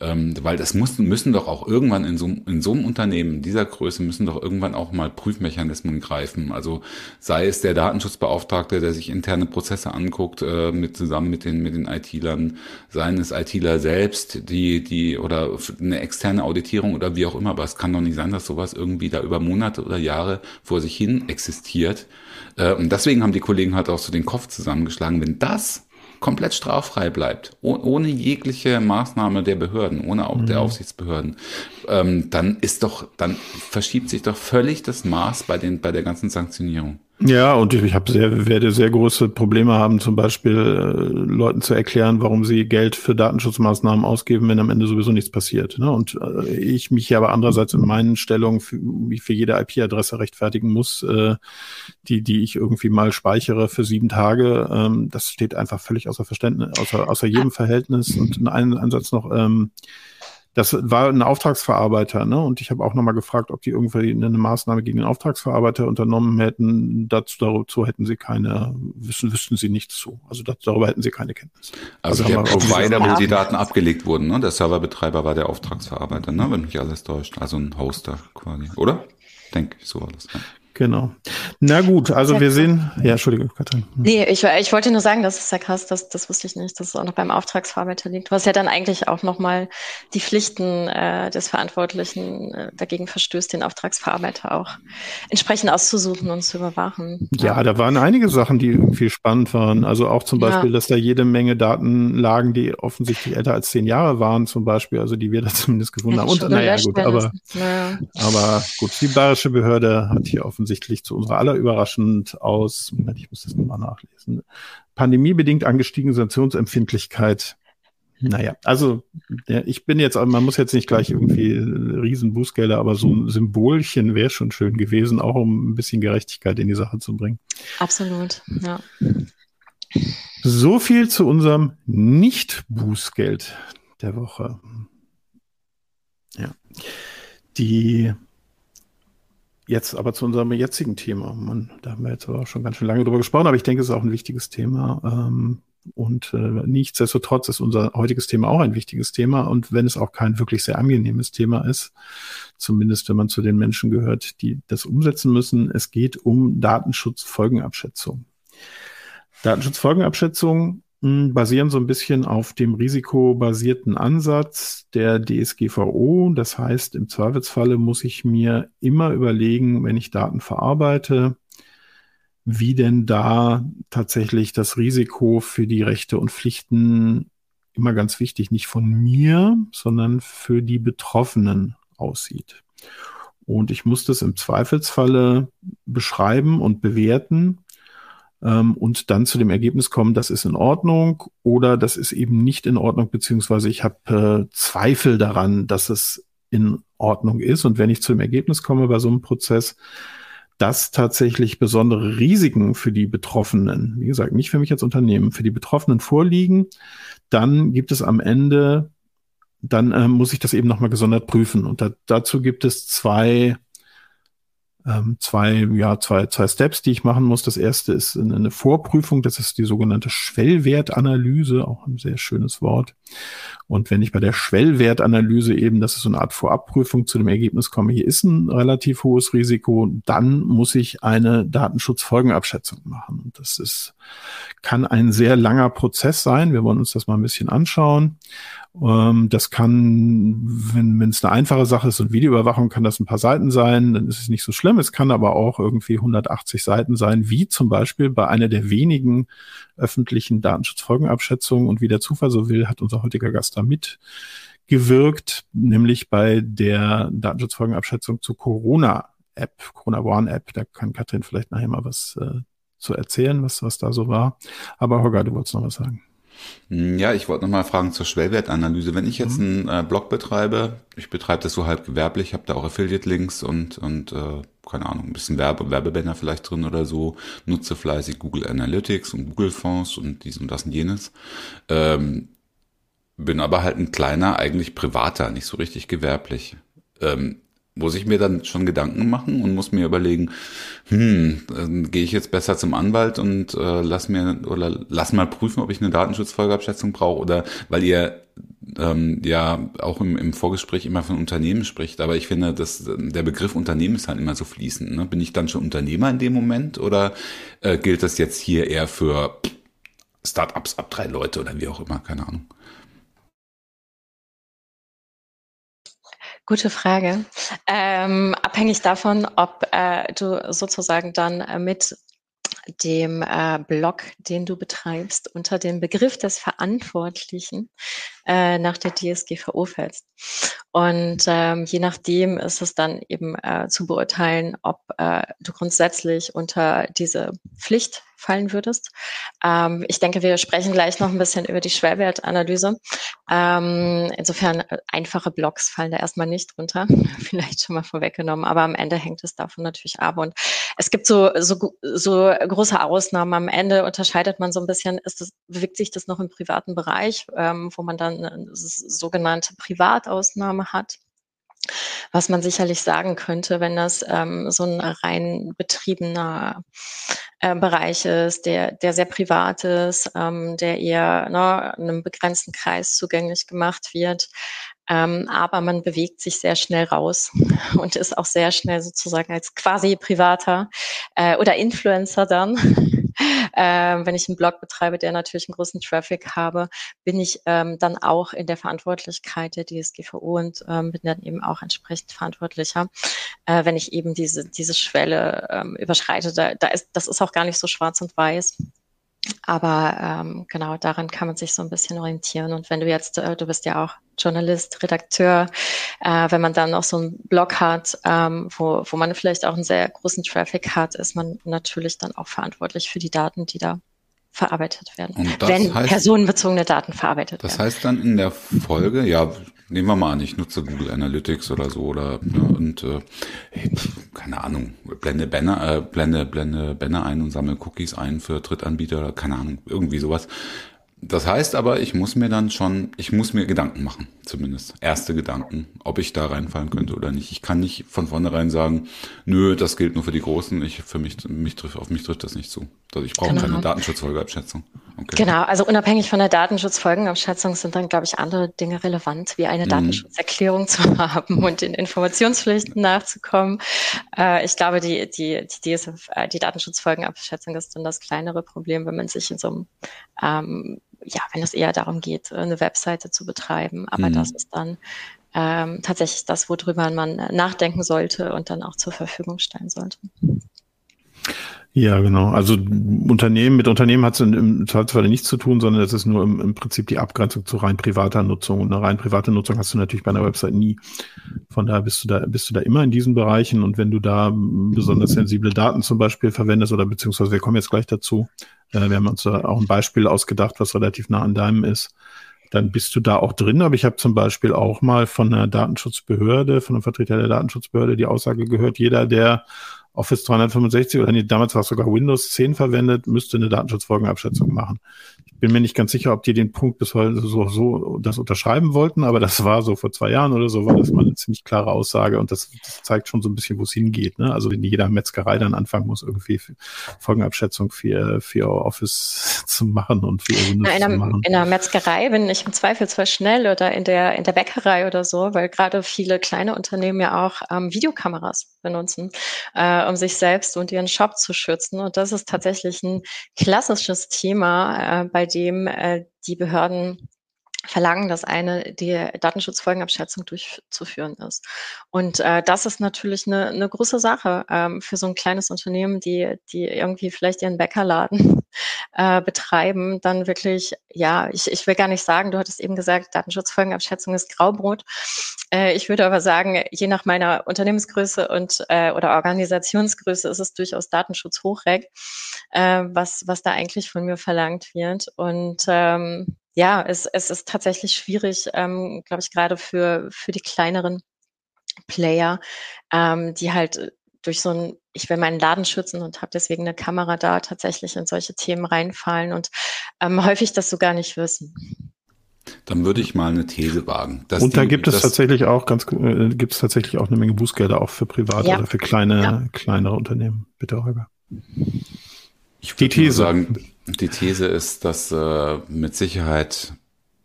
Speaker 2: Ähm, weil das muss, müssen doch auch irgendwann in so, in so einem Unternehmen dieser Größe müssen doch irgendwann auch mal Prüfmechanismen greifen. Also sei es der Datenschutzbeauftragte, der sich interne Prozesse anguckt, äh, mit zusammen mit den, mit den IT-Lern, seien es ITler selbst, die, die, oder eine externe Auditierung oder wie auch immer, aber es kann doch nicht sein, dass sowas irgendwie da über Monate oder Jahre vor sich hin existiert. Äh, und deswegen haben die Kollegen halt auch so den Kopf zusammengeschlagen. Wenn das komplett straffrei bleibt, ohne jegliche Maßnahme der Behörden, ohne auch mhm. der Aufsichtsbehörden, ähm, dann ist doch, dann verschiebt sich doch völlig das Maß bei den, bei der ganzen Sanktionierung.
Speaker 3: Ja, und ich, ich habe sehr, werde sehr große Probleme haben, zum Beispiel äh, Leuten zu erklären, warum sie Geld für Datenschutzmaßnahmen ausgeben, wenn am Ende sowieso nichts passiert. Ne? Und äh, ich mich aber andererseits in meinen Stellungen für, für jede IP-Adresse rechtfertigen muss, äh, die, die ich irgendwie mal speichere für sieben Tage. Ähm, das steht einfach völlig außer Verständnis, außer, außer jedem Verhältnis. Und einen Ansatz noch. Ähm, das war ein Auftragsverarbeiter, ne? Und ich habe auch nochmal gefragt, ob die irgendwie eine Maßnahme gegen den Auftragsverarbeiter unternommen hätten. Dazu, dazu hätten sie keine, wissen, wüssten sie nichts zu. Also das, darüber hätten sie keine Kenntnis.
Speaker 2: Also, also der Provider, wo die Daten abgelegt wurden, ne? Der Serverbetreiber war der Auftragsverarbeiter, ne? Wenn mich alles täuscht. Also ein Hoster quasi, oder? Denke ich so alles. Ne?
Speaker 3: Genau. Na gut, also wir sehen, ja, Entschuldige, Katrin.
Speaker 4: Hm. Nee, ich, ich wollte nur sagen, dass es ja krass, das, das wusste ich nicht, dass es auch noch beim Auftragsverarbeiter liegt. Hast ja dann eigentlich auch nochmal die Pflichten äh, des Verantwortlichen äh, dagegen verstößt, den Auftragsverarbeiter auch entsprechend auszusuchen und zu überwachen.
Speaker 3: Ja, ja, da waren einige Sachen, die irgendwie spannend waren. Also auch zum Beispiel, ja. dass da jede Menge Daten lagen, die offensichtlich älter als zehn Jahre waren, zum Beispiel, also die wir da <laughs> zumindest gefunden haben. Und naja, gut, aber, aber gut, die bayerische Behörde hat hier offensichtlich offensichtlich zu unserer aller überraschend aus, ich muss das nochmal nachlesen, pandemiebedingt angestiegene Sanktionsempfindlichkeit. Naja, also ja, ich bin jetzt, man muss jetzt nicht gleich irgendwie riesen Bußgelder, aber so ein Symbolchen wäre schon schön gewesen, auch um ein bisschen Gerechtigkeit in die Sache zu bringen.
Speaker 4: Absolut, ja.
Speaker 3: So viel zu unserem Nicht-Bußgeld der Woche. Ja. Die Jetzt aber zu unserem jetzigen Thema. Man, da haben wir jetzt auch schon ganz schön lange drüber gesprochen, aber ich denke, es ist auch ein wichtiges Thema. Ähm, und äh, nichtsdestotrotz ist unser heutiges Thema auch ein wichtiges Thema. Und wenn es auch kein wirklich sehr angenehmes Thema ist, zumindest wenn man zu den Menschen gehört, die das umsetzen müssen, es geht um Datenschutzfolgenabschätzung. Datenschutzfolgenabschätzung basieren so ein bisschen auf dem risikobasierten Ansatz der DSGVO. Das heißt, im Zweifelsfalle muss ich mir immer überlegen, wenn ich Daten verarbeite, wie denn da tatsächlich das Risiko für die Rechte und Pflichten immer ganz wichtig, nicht von mir, sondern für die Betroffenen aussieht. Und ich muss das im Zweifelsfalle beschreiben und bewerten ähm, und dann zu dem Ergebnis kommen, das ist in Ordnung oder das ist eben nicht in Ordnung, beziehungsweise ich habe äh, Zweifel daran, dass es in Ordnung ist. Und wenn ich zu dem Ergebnis komme bei so einem Prozess, dass tatsächlich besondere Risiken für die Betroffenen, wie gesagt, nicht für mich als Unternehmen, für die Betroffenen vorliegen, dann gibt es am Ende, dann äh, muss ich das eben nochmal gesondert prüfen. Und da, dazu gibt es zwei ähm, zwei, ja, zwei, zwei Steps, die ich machen muss. Das erste ist eine Vorprüfung, das ist die sogenannte Schwellwertanalyse, auch ein sehr schönes Wort. Und wenn ich bei der Schwellwertanalyse eben, das ist so eine Art Vorabprüfung zu dem Ergebnis komme, hier ist ein relativ hohes Risiko, dann muss ich eine Datenschutzfolgenabschätzung machen. Und das ist, kann ein sehr langer Prozess sein. Wir wollen uns das mal ein bisschen anschauen. Ähm, das kann, wenn es eine einfache Sache ist und Videoüberwachung, kann das ein paar Seiten sein, dann ist es nicht so schlimm. Es kann aber auch irgendwie 180 Seiten sein, wie zum Beispiel bei einer der wenigen öffentlichen Datenschutzfolgenabschätzungen. Und wie der Zufall so will, hat unser heutiger Gast da mitgewirkt, nämlich bei der Datenschutzfolgenabschätzung zur Corona-App, Corona One-App. Da kann Katrin vielleicht nachher mal was äh, zu erzählen, was, was da so war. Aber Holger, du wolltest noch was sagen.
Speaker 2: Hm, ja, ich wollte noch mal fragen zur Schwellwertanalyse. Wenn ich jetzt mhm. einen äh, Blog betreibe, ich betreibe das so halb gewerblich, habe da auch Affiliate-Links und, und äh, keine Ahnung, ein bisschen Werbe, Werbebanner vielleicht drin oder so, nutze fleißig Google Analytics und Google Fonds und dies und das und jenes. Ähm, bin aber halt ein kleiner, eigentlich privater, nicht so richtig gewerblich. Ähm, muss ich mir dann schon Gedanken machen und muss mir überlegen, hm, äh, gehe ich jetzt besser zum Anwalt und äh, lass mir oder lass mal prüfen, ob ich eine Datenschutzfolgeabschätzung brauche oder weil ihr ähm, ja auch im, im Vorgespräch immer von Unternehmen spricht, aber ich finde, dass der Begriff Unternehmen ist halt immer so fließend. Ne? Bin ich dann schon Unternehmer in dem Moment oder äh, gilt das jetzt hier eher für Startups ab drei Leute oder wie auch immer, keine Ahnung.
Speaker 4: Gute Frage. Ähm, abhängig davon, ob äh, du sozusagen dann äh, mit dem äh, Blog, den du betreibst, unter dem Begriff des Verantwortlichen äh, nach der DSGVO fällst. Und ähm, je nachdem ist es dann eben äh, zu beurteilen, ob äh, du grundsätzlich unter diese Pflicht fallen würdest. Ähm, ich denke, wir sprechen gleich noch ein bisschen über die Schwellwertanalyse. Ähm, insofern äh, einfache Blogs fallen da erstmal nicht drunter, <laughs> vielleicht schon mal vorweggenommen, aber am Ende hängt es davon natürlich ab. Und es gibt so, so, so große Ausnahmen. Am Ende unterscheidet man so ein bisschen, ist das, bewegt sich das noch im privaten Bereich, ähm, wo man dann eine sogenannte Privatausnahme hat. Was man sicherlich sagen könnte, wenn das ähm, so ein rein betriebener äh, Bereich ist, der, der sehr privat ist, ähm, der eher ne, einem begrenzten Kreis zugänglich gemacht wird. Ähm, aber man bewegt sich sehr schnell raus <laughs> und ist auch sehr schnell sozusagen als quasi privater äh, oder Influencer dann ähm, wenn ich einen Blog betreibe, der natürlich einen großen Traffic habe, bin ich ähm, dann auch in der Verantwortlichkeit der DSGVO und ähm, bin dann eben auch entsprechend verantwortlicher, äh, wenn ich eben diese, diese Schwelle ähm, überschreite. Da, da ist, das ist auch gar nicht so schwarz und weiß. Aber ähm, genau daran kann man sich so ein bisschen orientieren. Und wenn du jetzt, äh, du bist ja auch Journalist, Redakteur, äh, wenn man dann noch so einen Blog hat, ähm, wo, wo man vielleicht auch einen sehr großen Traffic hat, ist man natürlich dann auch verantwortlich für die Daten, die da verarbeitet werden, wenn heißt, personenbezogene Daten verarbeitet
Speaker 2: das
Speaker 4: werden.
Speaker 2: Das heißt dann in der Folge, ja, nehmen wir mal an, ich nutze Google Analytics oder so oder ne, und äh, keine Ahnung, blende Banner, äh, blende, blende Banner ein und sammle Cookies ein für Drittanbieter oder keine Ahnung, irgendwie sowas. Das heißt aber, ich muss mir dann schon, ich muss mir Gedanken machen, zumindest erste Gedanken, ob ich da reinfallen könnte oder nicht. Ich kann nicht von vornherein sagen, nö, das gilt nur für die Großen. Ich für mich, mich trifft auf mich trifft das nicht zu. Also ich brauche genau. keine Datenschutzfolgeabschätzung.
Speaker 4: Okay. Genau, also unabhängig von der Datenschutzfolgenabschätzung sind dann, glaube ich, andere Dinge relevant, wie eine mhm. Datenschutzerklärung zu <laughs> haben und den Informationspflichten nachzukommen. Äh, ich glaube, die, die, die, DSF, äh, die Datenschutzfolgenabschätzung ist dann das kleinere Problem, wenn man sich in so einem ähm, ja, wenn es eher darum geht, eine Webseite zu betreiben. Aber mhm. das ist dann ähm, tatsächlich das, worüber man nachdenken sollte und dann auch zur Verfügung stellen sollte.
Speaker 3: Ja, genau. Also Unternehmen, mit Unternehmen hat es im Zweifelsfall nichts zu tun, sondern es ist nur im, im, Prinzip die Abgrenzung zu rein privater Nutzung. Und eine rein private Nutzung hast du natürlich bei einer Website nie. Von daher bist du da, bist du da immer in diesen Bereichen. Und wenn du da besonders sensible Daten zum Beispiel verwendest oder beziehungsweise wir kommen jetzt gleich dazu, äh, wir haben uns auch ein Beispiel ausgedacht, was relativ nah an deinem ist, dann bist du da auch drin. Aber ich habe zum Beispiel auch mal von einer Datenschutzbehörde, von einem Vertreter der Datenschutzbehörde die Aussage gehört, jeder, der Office 365 oder nee, damals war es sogar Windows 10 verwendet, müsste eine Datenschutzfolgenabschätzung machen. Ich bin mir nicht ganz sicher, ob die den Punkt bis heute so, so das unterschreiben wollten, aber das war so vor zwei Jahren oder so, war das mal eine ziemlich klare Aussage und das, das zeigt schon so ein bisschen, wo es hingeht. Ne? Also wenn jeder Metzgerei dann anfangen muss, irgendwie Folgenabschätzung für, für Office <laughs> zu machen und für
Speaker 4: Windows in zu machen. In der Metzgerei bin ich im Zweifelsfall schnell oder in der, in der Bäckerei oder so, weil gerade viele kleine Unternehmen ja auch ähm, Videokameras benutzen. Äh, um sich selbst und ihren Shop zu schützen. Und das ist tatsächlich ein klassisches Thema, äh, bei dem äh, die Behörden verlangen, dass eine die Datenschutzfolgenabschätzung durchzuführen ist. Und äh, das ist natürlich eine, eine große Sache ähm, für so ein kleines Unternehmen, die, die irgendwie vielleicht ihren Bäckerladen <laughs> äh, betreiben, dann wirklich, ja, ich, ich will gar nicht sagen, du hattest eben gesagt, Datenschutzfolgenabschätzung ist Graubrot. Äh, ich würde aber sagen, je nach meiner Unternehmensgröße und äh, oder Organisationsgröße ist es durchaus Datenschutz hochreck, äh, was, was da eigentlich von mir verlangt wird. Und ähm, ja, es, es ist tatsächlich schwierig, ähm, glaube ich, gerade für, für die kleineren Player, ähm, die halt durch so ein, ich will meinen Laden schützen und habe deswegen eine Kamera da, tatsächlich in solche Themen reinfallen und ähm, häufig das so gar nicht wissen.
Speaker 2: Dann würde ich mal eine These wagen.
Speaker 3: und da die, gibt es tatsächlich auch ganz äh, gibt es tatsächlich auch eine Menge Bußgelder auch für private ja. oder für kleine ja. kleinere Unternehmen. Bitte Holger.
Speaker 2: Ich die These sagen, die These ist, dass äh, mit Sicherheit,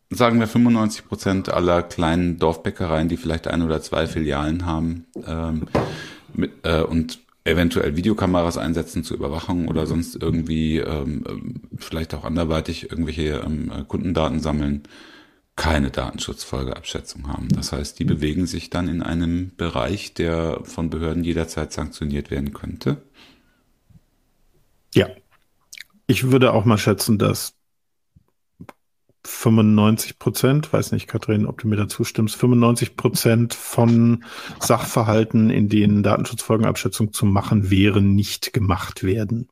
Speaker 2: sagen wir 95 Prozent aller kleinen Dorfbäckereien, die vielleicht ein oder zwei Filialen haben ähm, mit, äh, und eventuell Videokameras einsetzen zur Überwachung oder sonst irgendwie ähm, ähm vielleicht auch anderweitig irgendwelche ähm, Kundendaten sammeln, keine Datenschutzfolgeabschätzung haben. Das heißt, die bewegen sich dann in einem Bereich, der von Behörden jederzeit sanktioniert werden könnte.
Speaker 3: Ja, ich würde auch mal schätzen, dass 95 Prozent, weiß nicht, Kathrin, ob du mir dazu stimmst, 95 Prozent von Sachverhalten, in denen Datenschutzfolgenabschätzung zu machen wäre, nicht gemacht werden.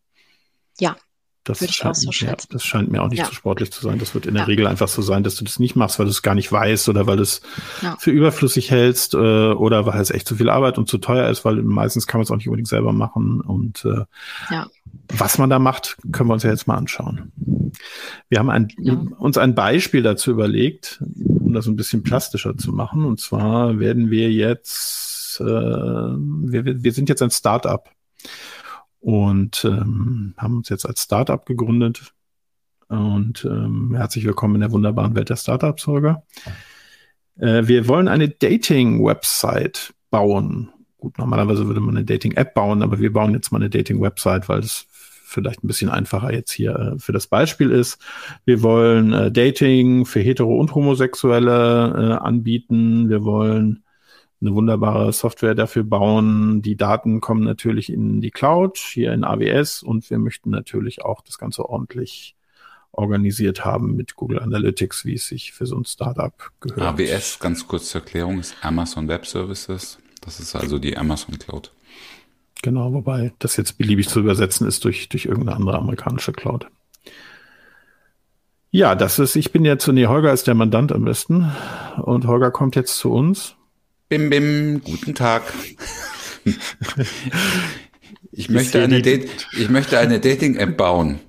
Speaker 4: Ja,
Speaker 3: das, scheint, so ja, das scheint mir auch nicht ja. zu sportlich zu sein. Das wird in der ja. Regel einfach so sein, dass du das nicht machst, weil du es gar nicht weißt oder weil du es für überflüssig hältst äh, oder weil es echt zu viel Arbeit und zu teuer ist, weil meistens kann man es auch nicht unbedingt selber machen. Und äh, was man da macht, können wir uns ja jetzt mal anschauen. Wir haben ein, uns ein Beispiel dazu überlegt, um das ein bisschen plastischer zu machen. Und zwar werden wir jetzt, äh, wir, wir sind jetzt ein Startup und ähm, haben uns jetzt als Startup gegründet. Und ähm, herzlich willkommen in der wunderbaren Welt der Startups, Holger. Äh, wir wollen eine Dating-Website bauen. Gut, normalerweise würde man eine Dating-App bauen, aber wir bauen jetzt mal eine Dating-Website, weil es vielleicht ein bisschen einfacher jetzt hier äh, für das Beispiel ist. Wir wollen äh, Dating für Hetero- und Homosexuelle äh, anbieten. Wir wollen eine wunderbare Software dafür bauen. Die Daten kommen natürlich in die Cloud, hier in AWS und wir möchten natürlich auch das Ganze ordentlich organisiert haben mit Google Analytics, wie es sich für so ein Startup gehört.
Speaker 2: AWS, ganz kurz zur Erklärung, ist Amazon Web Services. Das ist also die Amazon Cloud.
Speaker 3: Genau, wobei das jetzt beliebig zu übersetzen ist durch, durch irgendeine andere amerikanische Cloud. Ja, das ist, ich bin jetzt, nee, Holger ist der Mandant am besten. Und Holger kommt jetzt zu uns.
Speaker 2: Bim, bim, guten Tag. ich, möchte eine Date, ich möchte eine Dating-App bauen.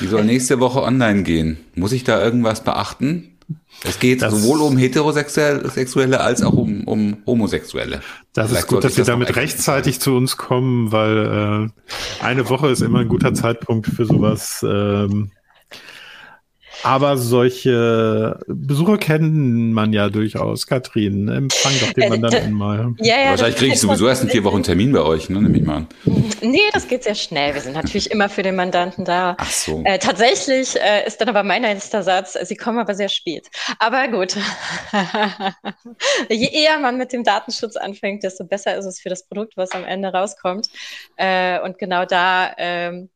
Speaker 2: Die soll nächste Woche online gehen. Muss ich da irgendwas beachten? Es geht das, sowohl um Heterosexuelle als auch um, um Homosexuelle.
Speaker 3: Das Vielleicht ist gut, dass Sie das damit rechtzeitig zu uns kommen, weil äh, eine Woche ist immer ein guter Zeitpunkt für sowas. Ähm, Aber solche Besucher kennen man ja durchaus. Katrin, empfang doch den Mandanten <laughs> mal.
Speaker 2: Ja, ja, Wahrscheinlich kriege ich sowieso erst in vier Wochen Termin bei euch, ne? nehme ich mal an.
Speaker 4: Nee, das geht sehr schnell. Wir sind natürlich immer für den Mandanten da.
Speaker 2: Ach so.
Speaker 4: Äh, tatsächlich äh, ist dann aber mein letzter Satz, Sie kommen aber sehr spät. Aber gut. <laughs> Je eher man mit dem Datenschutz anfängt, desto besser ist es für das Produkt, was am Ende rauskommt. Äh, und genau da ähm,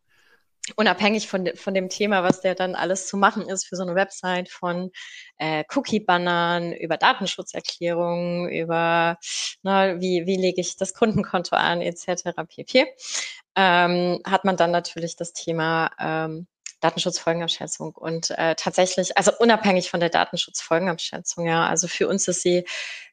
Speaker 4: unabhängig von, von dem Thema, was der dann alles zu machen ist für so eine Website, von äh, Cookie-Bannern über Datenschutzerklärungen, über na, wie, wie lege ich das Kundenkonto an, etc. pp. Ähm, hat man dann natürlich das Thema ähm, Datenschutzfolgenabschätzung. Und äh, tatsächlich, also unabhängig von der Datenschutzfolgenabschätzung, ja, also für uns ist sie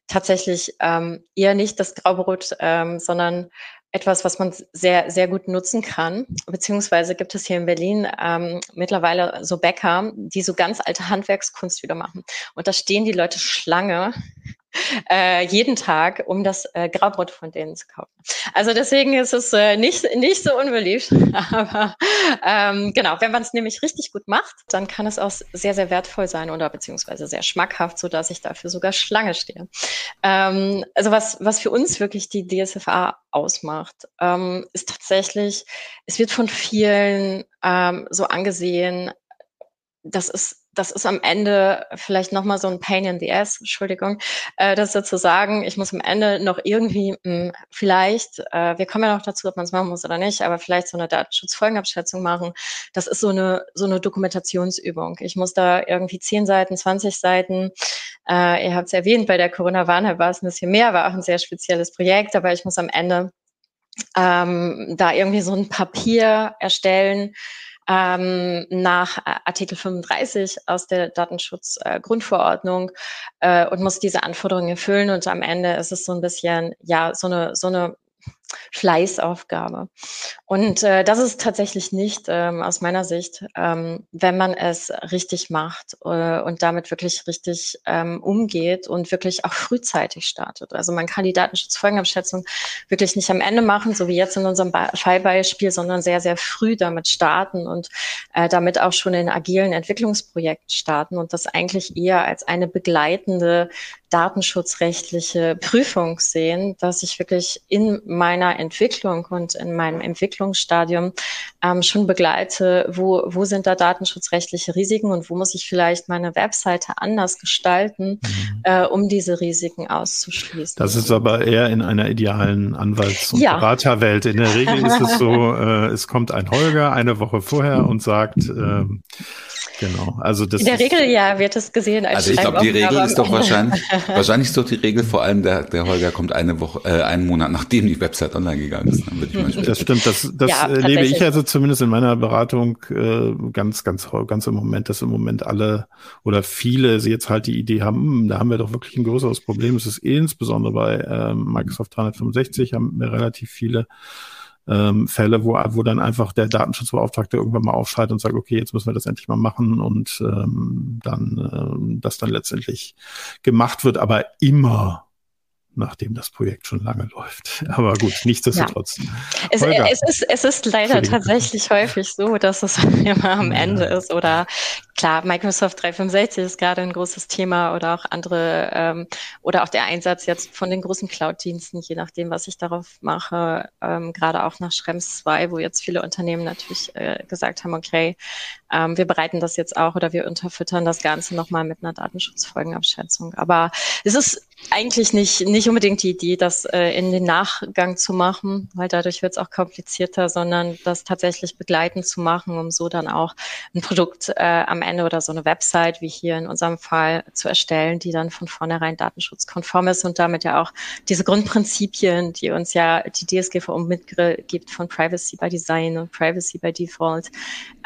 Speaker 4: tatsächlich ähm, eher nicht das Graubrot, ähm, sondern etwas, was man sehr, sehr gut nutzen kann. Beziehungsweise gibt es hier in Berlin ähm, mittlerweile so Bäcker, die so ganz alte Handwerkskunst wieder machen. Und da stehen die Leute Schlange <laughs> äh, jeden Tag, um das äh, Graubrot von denen zu kaufen. Also deswegen ist es äh, nicht, nicht so unbeliebt. <laughs> Aber ähm, genau, wenn man es nämlich richtig gut macht, dann kann es auch sehr, sehr wertvoll sein oder beziehungsweise sehr schmackhaft, so dass ich dafür sogar Schlange stehe. Ähm, also was, was für uns wirklich die DSFA ausmacht, ähm, ist tatsächlich, es wird von vielen ähm, so angesehen, das ist das ist am Ende vielleicht nochmal so ein Pain in the Ass, Entschuldigung, äh, das sozusagen, ich muss am Ende noch irgendwie, mh, hm, vielleicht, äh, wir kommen ja noch dazu, ob man es machen muss oder nicht, aber vielleicht so eine Datenschutzfolgenabschätzung machen. Das ist so eine, so eine Dokumentationsübung. Ich muss da irgendwie 10 Seiten, 20 Seiten, äh, ihr habt es erwähnt, bei der Corona-Warnhalb war es ein bisschen mehr, war auch ein sehr spezielles Projekt, aber ich muss am Ende ähm, da irgendwie so ein Papier erstellen, ähm, nach Artikel 35 aus der Datenschutzgrundverordnung äh, äh, und muss diese Anforderungen erfüllen. Und am Ende ist es so ein bisschen, ja, so eine, so eine Fleißaufgabe. Und äh, das ist tatsächlich nicht ähm, aus meiner Sicht, ähm, wenn man es richtig macht äh, und damit wirklich richtig ähm, umgeht und wirklich auch frühzeitig startet. Also man kann die Datenschutzfolgenabschätzung wirklich nicht am Ende machen, so wie jetzt in unserem Be Fallbeispiel, sondern sehr, sehr früh damit starten und äh, damit auch schon in agilen Entwicklungsprojekten starten und das eigentlich eher als eine begleitende datenschutzrechtliche Prüfung sehen, dass ich wirklich in meiner Entwicklung und in meinem Entwicklungsstadium ähm, schon begleite, wo, wo sind da datenschutzrechtliche Risiken und wo muss ich vielleicht meine Webseite anders gestalten, mhm. äh, um diese Risiken auszuschließen.
Speaker 3: Das ist aber eher in einer idealen Anwalts- und ja. Beraterwelt. In der Regel ist es so, <laughs> äh, es kommt ein Holger eine Woche vorher und sagt, äh, Genau. Also das
Speaker 4: In der Regel ja wird es gesehen als
Speaker 2: Also ich glaube, die Regel ist doch wahrscheinlich, <laughs> wahrscheinlich ist doch die Regel vor allem der, der Holger kommt eine Woche, äh, einen Monat nachdem die Website online gegangen ist. Dann würde ich mal
Speaker 3: das stimmt, das, das ja, lebe ich also zumindest in meiner Beratung äh, ganz, ganz, ganz im Moment, dass im Moment alle oder viele sie jetzt halt die Idee haben, hm, da haben wir doch wirklich ein größeres Problem. Es ist insbesondere bei äh, Microsoft 365 haben wir relativ viele ähm, Fälle, wo, wo dann einfach der Datenschutzbeauftragte irgendwann mal aufschreitet und sagt, okay, jetzt müssen wir das endlich mal machen und ähm, dann ähm, das dann letztendlich gemacht wird, aber immer nachdem das Projekt schon lange läuft. <laughs> Aber gut, nichtsdestotrotz. Ja.
Speaker 4: Es, es, ist, es ist leider tatsächlich häufig so, dass es <laughs> immer am Ende ist oder klar, Microsoft 365 ist gerade ein großes Thema oder auch andere ähm, oder auch der Einsatz jetzt von den großen Cloud-Diensten, je nachdem, was ich darauf mache, ähm, gerade auch nach Schrems 2, wo jetzt viele Unternehmen natürlich äh, gesagt haben, okay, ähm, wir bereiten das jetzt auch oder wir unterfüttern das Ganze nochmal mit einer Datenschutzfolgenabschätzung. Aber es ist eigentlich nicht, nicht unbedingt die Idee, das äh, in den Nachgang zu machen, weil dadurch wird es auch komplizierter, sondern das tatsächlich begleitend zu machen, um so dann auch ein Produkt äh, am Ende oder so eine Website, wie hier in unserem Fall, zu erstellen, die dann von vornherein datenschutzkonform ist und damit ja auch diese Grundprinzipien, die uns ja die DSGVO mitgibt von Privacy by Design und Privacy by Default,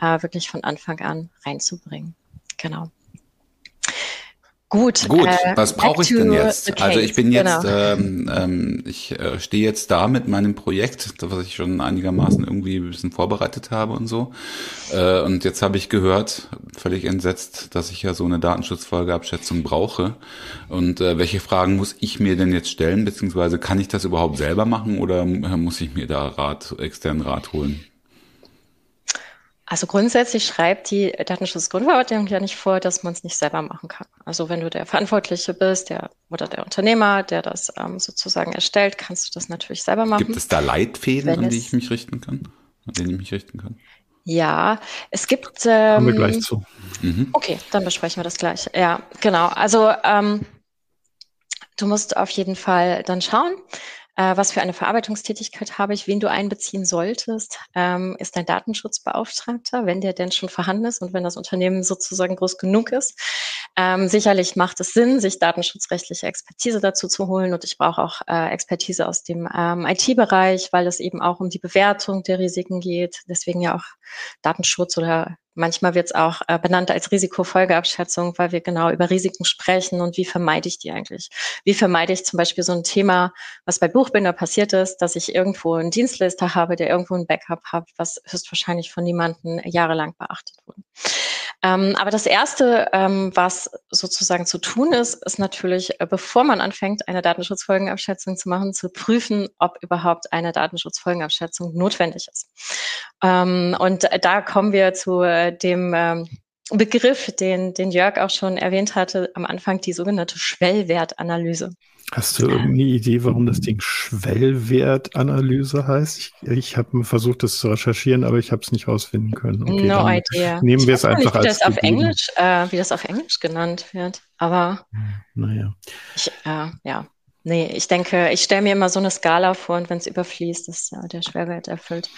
Speaker 4: äh, wirklich von Anfang an reinzubringen. Genau.
Speaker 2: Gut. Gut. Äh, was brauche ich denn jetzt? Also ich bin jetzt, genau. ähm, ähm, ich äh, stehe jetzt da mit meinem Projekt, was ich schon einigermaßen irgendwie ein bisschen vorbereitet habe und so. Äh, und jetzt habe ich gehört, völlig entsetzt, dass ich ja so eine Datenschutzfolgeabschätzung brauche. Und äh, welche Fragen muss ich mir denn jetzt stellen, beziehungsweise kann ich das überhaupt selber machen oder muss ich mir da Rat, externen Rat holen?
Speaker 4: Also grundsätzlich schreibt die Datenschutzgrundverordnung ja nicht vor, dass man es nicht selber machen kann. Also wenn du der Verantwortliche bist, der oder der Unternehmer, der das ähm, sozusagen erstellt, kannst du das natürlich selber machen.
Speaker 2: Gibt es da Leitfäden, wenn an die ich mich richten kann? An denen ich mich richten kann?
Speaker 4: Ja, es gibt. Ähm,
Speaker 3: Kommen wir gleich zu.
Speaker 4: Mhm. Okay, dann besprechen wir das gleich. Ja, genau. Also ähm, du musst auf jeden Fall dann schauen, äh, was für eine Verarbeitungstätigkeit habe ich, wen du einbeziehen solltest, ähm, ist dein Datenschutzbeauftragter, wenn der denn schon vorhanden ist und wenn das Unternehmen sozusagen groß genug ist. Ähm, sicherlich macht es Sinn, sich datenschutzrechtliche Expertise dazu zu holen und ich brauche auch äh, Expertise aus dem ähm, IT-Bereich, weil es eben auch um die Bewertung der Risiken geht. Deswegen ja auch Datenschutz oder Manchmal wird es auch äh, benannt als Risikofolgeabschätzung, weil wir genau über Risiken sprechen und wie vermeide ich die eigentlich? Wie vermeide ich zum Beispiel so ein Thema, was bei Buchbinder passiert ist, dass ich irgendwo einen Dienstleister habe, der irgendwo ein Backup hat, was höchstwahrscheinlich von niemandem jahrelang beachtet wurde. Ähm, aber das Erste, ähm, was sozusagen zu tun ist, ist natürlich, äh, bevor man anfängt, eine Datenschutzfolgenabschätzung zu machen, zu prüfen, ob überhaupt eine Datenschutzfolgenabschätzung notwendig ist. Ähm, und da kommen wir zu äh, dem ähm, Begriff, den, den Jörg auch schon erwähnt hatte, am Anfang die sogenannte Schwellwertanalyse.
Speaker 3: Hast du irgendeine Idee, warum das Ding Schwellwertanalyse heißt? Ich, ich habe versucht, das zu recherchieren, aber ich habe es nicht rausfinden können.
Speaker 4: Okay, no idea.
Speaker 3: Nehmen wir es einfach
Speaker 4: nicht, wie
Speaker 3: als
Speaker 4: das auf Englisch, äh, wie das auf Englisch genannt wird. Aber
Speaker 3: naja.
Speaker 4: Ich, äh, ja, Nee, ich denke, ich stelle mir immer so eine Skala vor und wenn es überfließt, ist ja der Schwerwert erfüllt.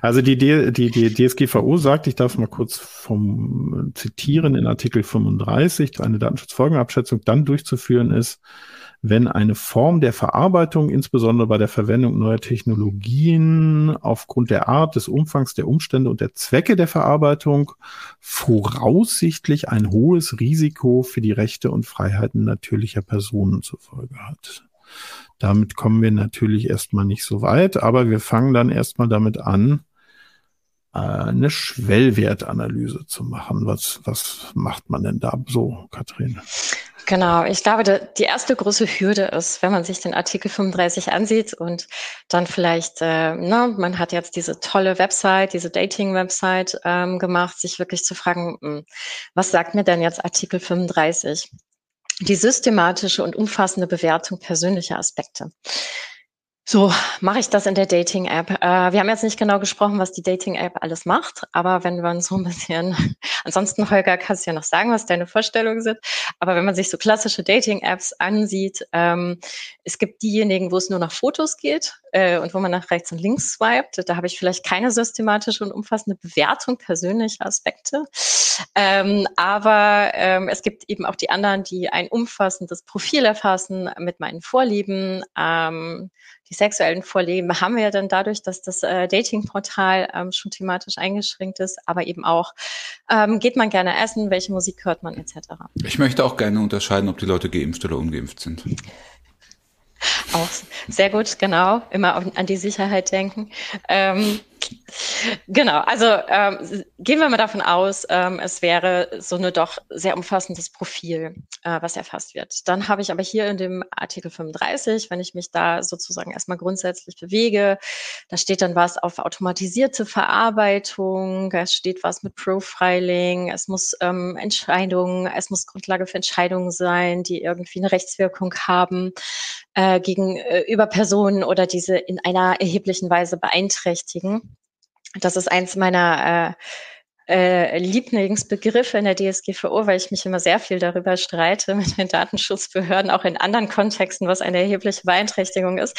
Speaker 3: Also die, die, die DSGVO sagt, ich darf mal kurz vom zitieren in Artikel 35, eine Datenschutzfolgenabschätzung dann durchzuführen ist, wenn eine Form der Verarbeitung, insbesondere bei der Verwendung neuer Technologien, aufgrund der Art, des Umfangs, der Umstände und der Zwecke der Verarbeitung voraussichtlich ein hohes Risiko für die Rechte und Freiheiten natürlicher Personen zur Folge hat. Damit kommen wir natürlich erstmal nicht so weit, aber wir fangen dann erstmal damit an, eine Schwellwertanalyse zu machen. Was, was macht man denn da so, Kathrin?
Speaker 4: Genau, ich glaube, die erste große Hürde ist, wenn man sich den Artikel 35 ansieht und dann vielleicht, äh, na, man hat jetzt diese tolle Website, diese Dating-Website ähm, gemacht, sich wirklich zu fragen, hm, was sagt mir denn jetzt Artikel 35? Die systematische und umfassende Bewertung persönlicher Aspekte. So mache ich das in der Dating-App. Äh, wir haben jetzt nicht genau gesprochen, was die Dating-App alles macht, aber wenn man so ein bisschen, <laughs> ansonsten Holger, kannst du ja noch sagen, was deine Vorstellungen sind, aber wenn man sich so klassische Dating-Apps ansieht, ähm, es gibt diejenigen, wo es nur nach Fotos geht äh, und wo man nach rechts und links swiped, da habe ich vielleicht keine systematische und umfassende Bewertung persönlicher Aspekte, ähm, aber ähm, es gibt eben auch die anderen, die ein umfassendes Profil erfassen mit meinen Vorlieben, ähm, die sexuellen Vorlieben haben wir ja dann dadurch, dass das äh, Datingportal ähm, schon thematisch eingeschränkt ist, aber eben auch, ähm, geht man gerne essen, welche Musik hört man etc.
Speaker 2: Ich möchte auch gerne unterscheiden, ob die Leute geimpft oder ungeimpft sind.
Speaker 4: Auch sehr gut, genau. Immer an die Sicherheit denken. Ähm, Genau, also ähm, gehen wir mal davon aus, ähm, es wäre so eine doch sehr umfassendes Profil, äh, was erfasst wird. Dann habe ich aber hier in dem Artikel 35, wenn ich mich da sozusagen erstmal grundsätzlich bewege, da steht dann was auf automatisierte Verarbeitung, es steht was mit Profiling, es muss ähm, Entscheidungen, es muss Grundlage für Entscheidungen sein, die irgendwie eine Rechtswirkung haben äh, gegenüber Personen oder diese in einer erheblichen Weise beeinträchtigen. Das ist eins meiner äh, äh, Lieblingsbegriffe in der DSGVO, weil ich mich immer sehr viel darüber streite <laughs> mit den Datenschutzbehörden, auch in anderen Kontexten, was eine erhebliche Beeinträchtigung ist.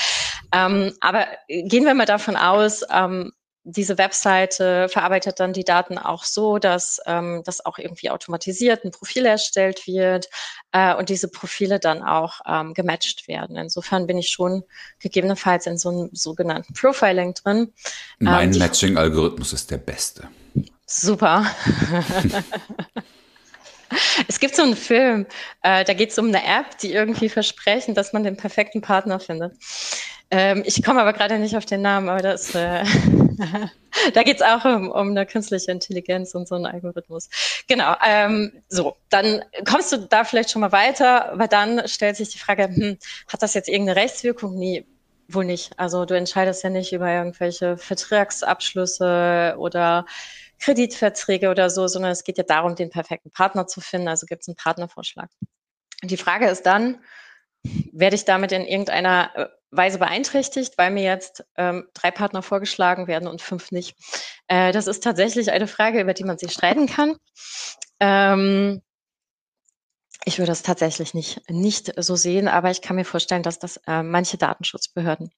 Speaker 4: Ähm, aber gehen wir mal davon aus, ähm, diese Webseite verarbeitet dann die Daten auch so, dass ähm, das auch irgendwie automatisiert ein Profil erstellt wird äh, und diese Profile dann auch ähm, gematcht werden. Insofern bin ich schon gegebenenfalls in so einem sogenannten Profiling drin.
Speaker 2: Mein ähm, Matching-Algorithmus ist der beste.
Speaker 4: Super. <laughs> Es gibt so einen Film, äh, da geht es um eine App, die irgendwie versprechen, dass man den perfekten Partner findet. Ähm, ich komme aber gerade nicht auf den Namen, aber das, äh, <laughs> da geht es auch um, um eine künstliche Intelligenz und so einen Algorithmus. Genau, ähm, so, dann kommst du da vielleicht schon mal weiter, weil dann stellt sich die Frage, hm, hat das jetzt irgendeine Rechtswirkung? Nee, wohl nicht. Also du entscheidest ja nicht über irgendwelche Vertragsabschlüsse oder Kreditverträge oder so, sondern es geht ja darum, den perfekten Partner zu finden. Also gibt es einen Partnervorschlag. Die Frage ist dann, werde ich damit in irgendeiner äh, Weise beeinträchtigt, weil mir jetzt ähm, drei Partner vorgeschlagen werden und fünf nicht. Äh, das ist tatsächlich eine Frage, über die man sich streiten kann. Ähm, ich würde es tatsächlich nicht, nicht so sehen, aber ich kann mir vorstellen, dass das äh, manche Datenschutzbehörden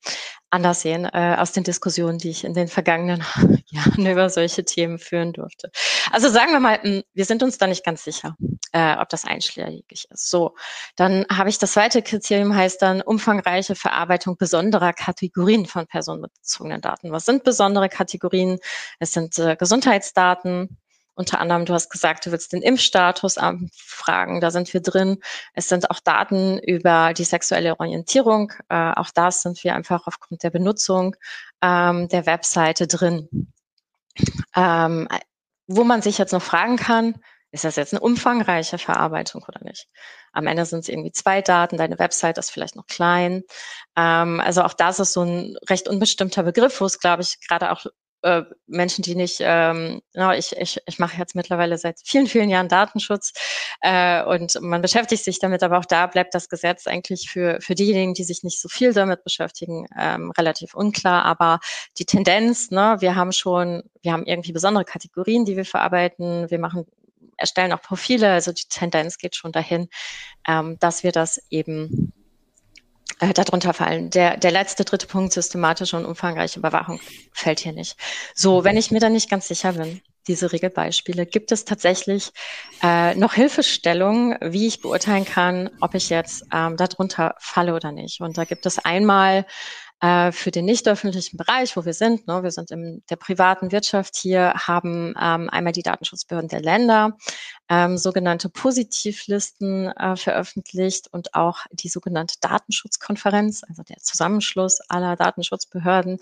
Speaker 4: anders sehen, äh, aus den Diskussionen, die ich in den vergangenen <laughs> Jahren <laughs> über solche Themen führen durfte. Also sagen wir mal, hm, wir sind uns da nicht ganz sicher, äh, ob das einschlägig ist. So, dann habe ich das zweite Kriterium, heißt dann umfangreiche Verarbeitung besonderer Kategorien von personenbezogenen Daten. Was sind besondere Kategorien? Es sind äh, Gesundheitsdaten, unter anderem, du hast gesagt, du willst den Impfstatus fragen, da sind wir drin. Es sind auch Daten über die sexuelle Orientierung. Äh, auch das sind wir einfach aufgrund der Benutzung ähm, der Webseite drin. Ähm, wo man sich jetzt noch fragen kann, ist das jetzt eine umfangreiche Verarbeitung oder nicht? Am Ende sind es irgendwie zwei Daten, deine Website ist vielleicht noch klein. Ähm, also auch das ist so ein recht unbestimmter Begriff, wo es, glaube ich, gerade auch äh, Menschen, die nicht, ähm, no, ich, ich, ich mache jetzt mittlerweile seit vielen, vielen Jahren Datenschutz äh, und man beschäftigt sich damit, aber auch da bleibt das Gesetz eigentlich für, für diejenigen, die sich nicht so viel damit beschäftigen, ähm, relativ unklar. Aber die Tendenz, ne, wir haben schon, wir haben irgendwie besondere Kategorien, die wir verarbeiten, wir machen erstellen auch Profile, also die Tendenz geht schon dahin, ähm, dass wir das eben äh, darunter fallen. Der, der letzte, dritte Punkt, systematische und umfangreiche Überwachung, fällt hier nicht. So, wenn ich mir da nicht ganz sicher bin, diese Regelbeispiele, gibt es tatsächlich äh, noch Hilfestellungen, wie ich beurteilen kann, ob ich jetzt ähm, darunter falle oder nicht. Und da gibt es einmal äh, für den nicht öffentlichen Bereich, wo wir sind, ne, wir sind in der privaten Wirtschaft hier, haben ähm, einmal die Datenschutzbehörden der Länder, ähm, sogenannte Positivlisten äh, veröffentlicht und auch die sogenannte Datenschutzkonferenz, also der Zusammenschluss aller Datenschutzbehörden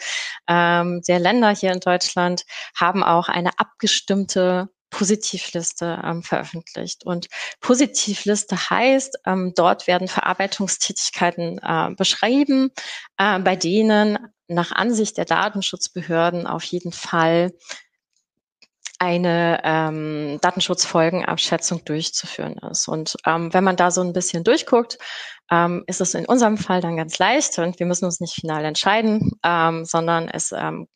Speaker 4: ähm, der Länder hier in Deutschland, haben auch eine abgestimmte Positivliste ähm, veröffentlicht. Und Positivliste heißt, ähm, dort werden Verarbeitungstätigkeiten äh, beschrieben, äh, bei denen nach Ansicht der Datenschutzbehörden auf jeden Fall eine ähm, Datenschutzfolgenabschätzung durchzuführen ist. Und ähm, wenn man da so ein bisschen durchguckt, ähm, ist es in unserem Fall dann ganz leicht und wir müssen uns nicht final entscheiden, ähm, sondern es ähm,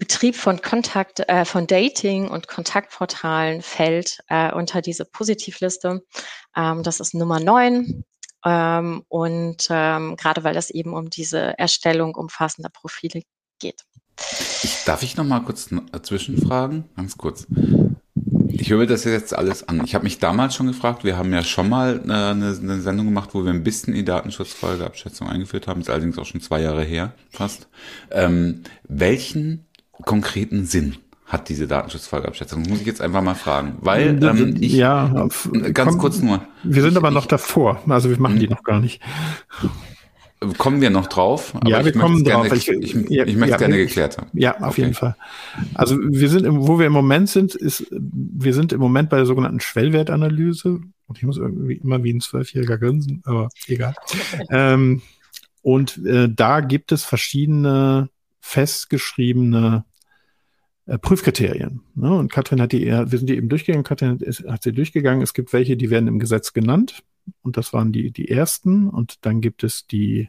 Speaker 4: Betrieb von Kontakt, äh, von Dating und Kontaktportalen fällt äh, unter diese Positivliste. Ähm, das ist Nummer neun. Ähm, und ähm, gerade weil es eben um diese Erstellung umfassender Profile geht.
Speaker 2: Darf ich noch mal kurz zwischenfragen? Ganz kurz. Ich höre das jetzt alles an. Ich habe mich damals schon gefragt, wir haben ja schon mal eine, eine Sendung gemacht, wo wir ein bisschen die Datenschutzfolgeabschätzung eingeführt haben, ist allerdings auch schon zwei Jahre her fast. Ähm, welchen konkreten Sinn hat diese Datenschutzfolgeabschätzung? Muss ich jetzt einfach mal fragen. Weil ähm, ich
Speaker 3: ja,
Speaker 2: ganz komm, kurz nur.
Speaker 3: Wir sind ich, aber noch davor, also wir machen die hm? noch gar nicht.
Speaker 2: Kommen wir noch drauf?
Speaker 3: ja, wir kommen drauf.
Speaker 2: Gerne, ich, ich, ja, ich möchte ja, gerne geklärt haben.
Speaker 3: Ja, auf okay. jeden Fall. Also wir sind, im, wo wir im Moment sind, ist, wir sind im Moment bei der sogenannten Schwellwertanalyse. Und ich muss irgendwie immer wie ein Zwölfjähriger grinsen, aber egal. <laughs> ähm, und äh, da gibt es verschiedene festgeschriebene Prüfkriterien. Ne? Und Katrin hat die, wir sind die eben durchgegangen, Katrin hat sie durchgegangen. Es gibt welche, die werden im Gesetz genannt. Und das waren die, die ersten. Und dann gibt es die,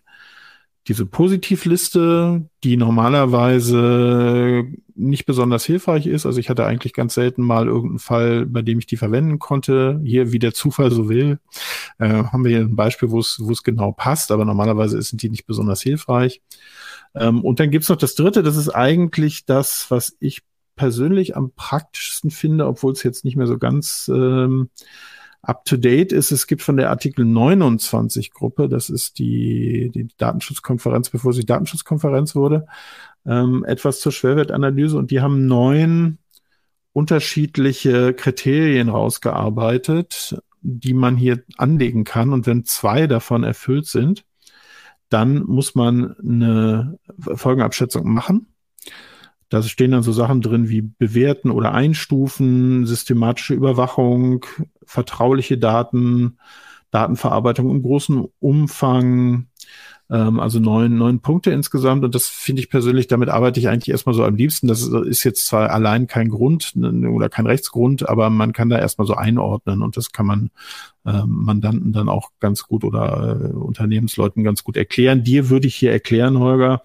Speaker 3: diese Positivliste, die normalerweise nicht besonders hilfreich ist. Also ich hatte eigentlich ganz selten mal irgendeinen Fall, bei dem ich die verwenden konnte. Hier, wie der Zufall so will, äh, haben wir hier ein Beispiel, wo es, wo es genau passt, aber normalerweise sind die nicht besonders hilfreich. Ähm, und dann gibt's noch das Dritte, das ist eigentlich das, was ich persönlich am praktischsten finde, obwohl es jetzt nicht mehr so ganz ähm, up-to-date ist. Es gibt von der Artikel 29 Gruppe, das ist die, die Datenschutzkonferenz, bevor sie Datenschutzkonferenz wurde, ähm, etwas zur Schwerwertanalyse und die haben neun unterschiedliche Kriterien rausgearbeitet, die man hier anlegen kann. Und wenn zwei davon erfüllt sind, dann muss man eine Folgenabschätzung machen. Da stehen dann so Sachen drin wie bewerten oder einstufen, systematische Überwachung, vertrauliche Daten, Datenverarbeitung im großen Umfang, Ähm, also neun, neun Punkte insgesamt. Und das finde ich persönlich, damit arbeite ich eigentlich erstmal so am liebsten. Das ist jetzt zwar allein kein Grund oder kein Rechtsgrund, aber man kann da erstmal so einordnen und das kann man äh, Mandanten dann auch ganz gut oder äh, Unternehmensleuten ganz gut erklären. Dir würde ich hier erklären, Holger,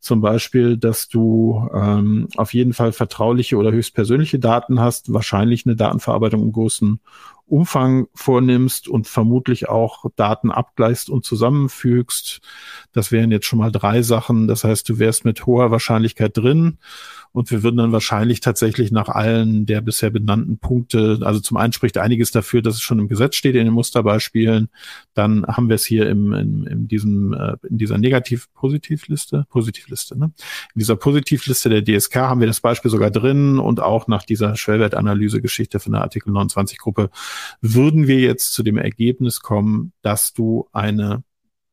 Speaker 3: zum Beispiel, dass du ähm, auf jeden Fall vertrauliche oder höchstpersönliche Daten hast, wahrscheinlich eine Datenverarbeitung im großen Umfang vornimmst und vermutlich auch Daten abgleichst und zusammenfügst. Das wären jetzt schon mal drei Sachen. Das heißt, du wärst mit hoher Wahrscheinlichkeit drin und wir würden dann wahrscheinlich tatsächlich nach allen der bisher benannten Punkte, also zum einen spricht einiges dafür, dass es schon im Gesetz steht in den Musterbeispielen. Dann haben wir es hier im, in, in diesem, äh, in dieser Negativ-Positivliste, Positivliste, ne? In dieser Positivliste der DSK haben wir das Beispiel sogar drin und auch nach dieser Schwellwertanalyse-Geschichte von der Artikel 29 Gruppe würden wir jetzt zu dem Ergebnis kommen, dass du eine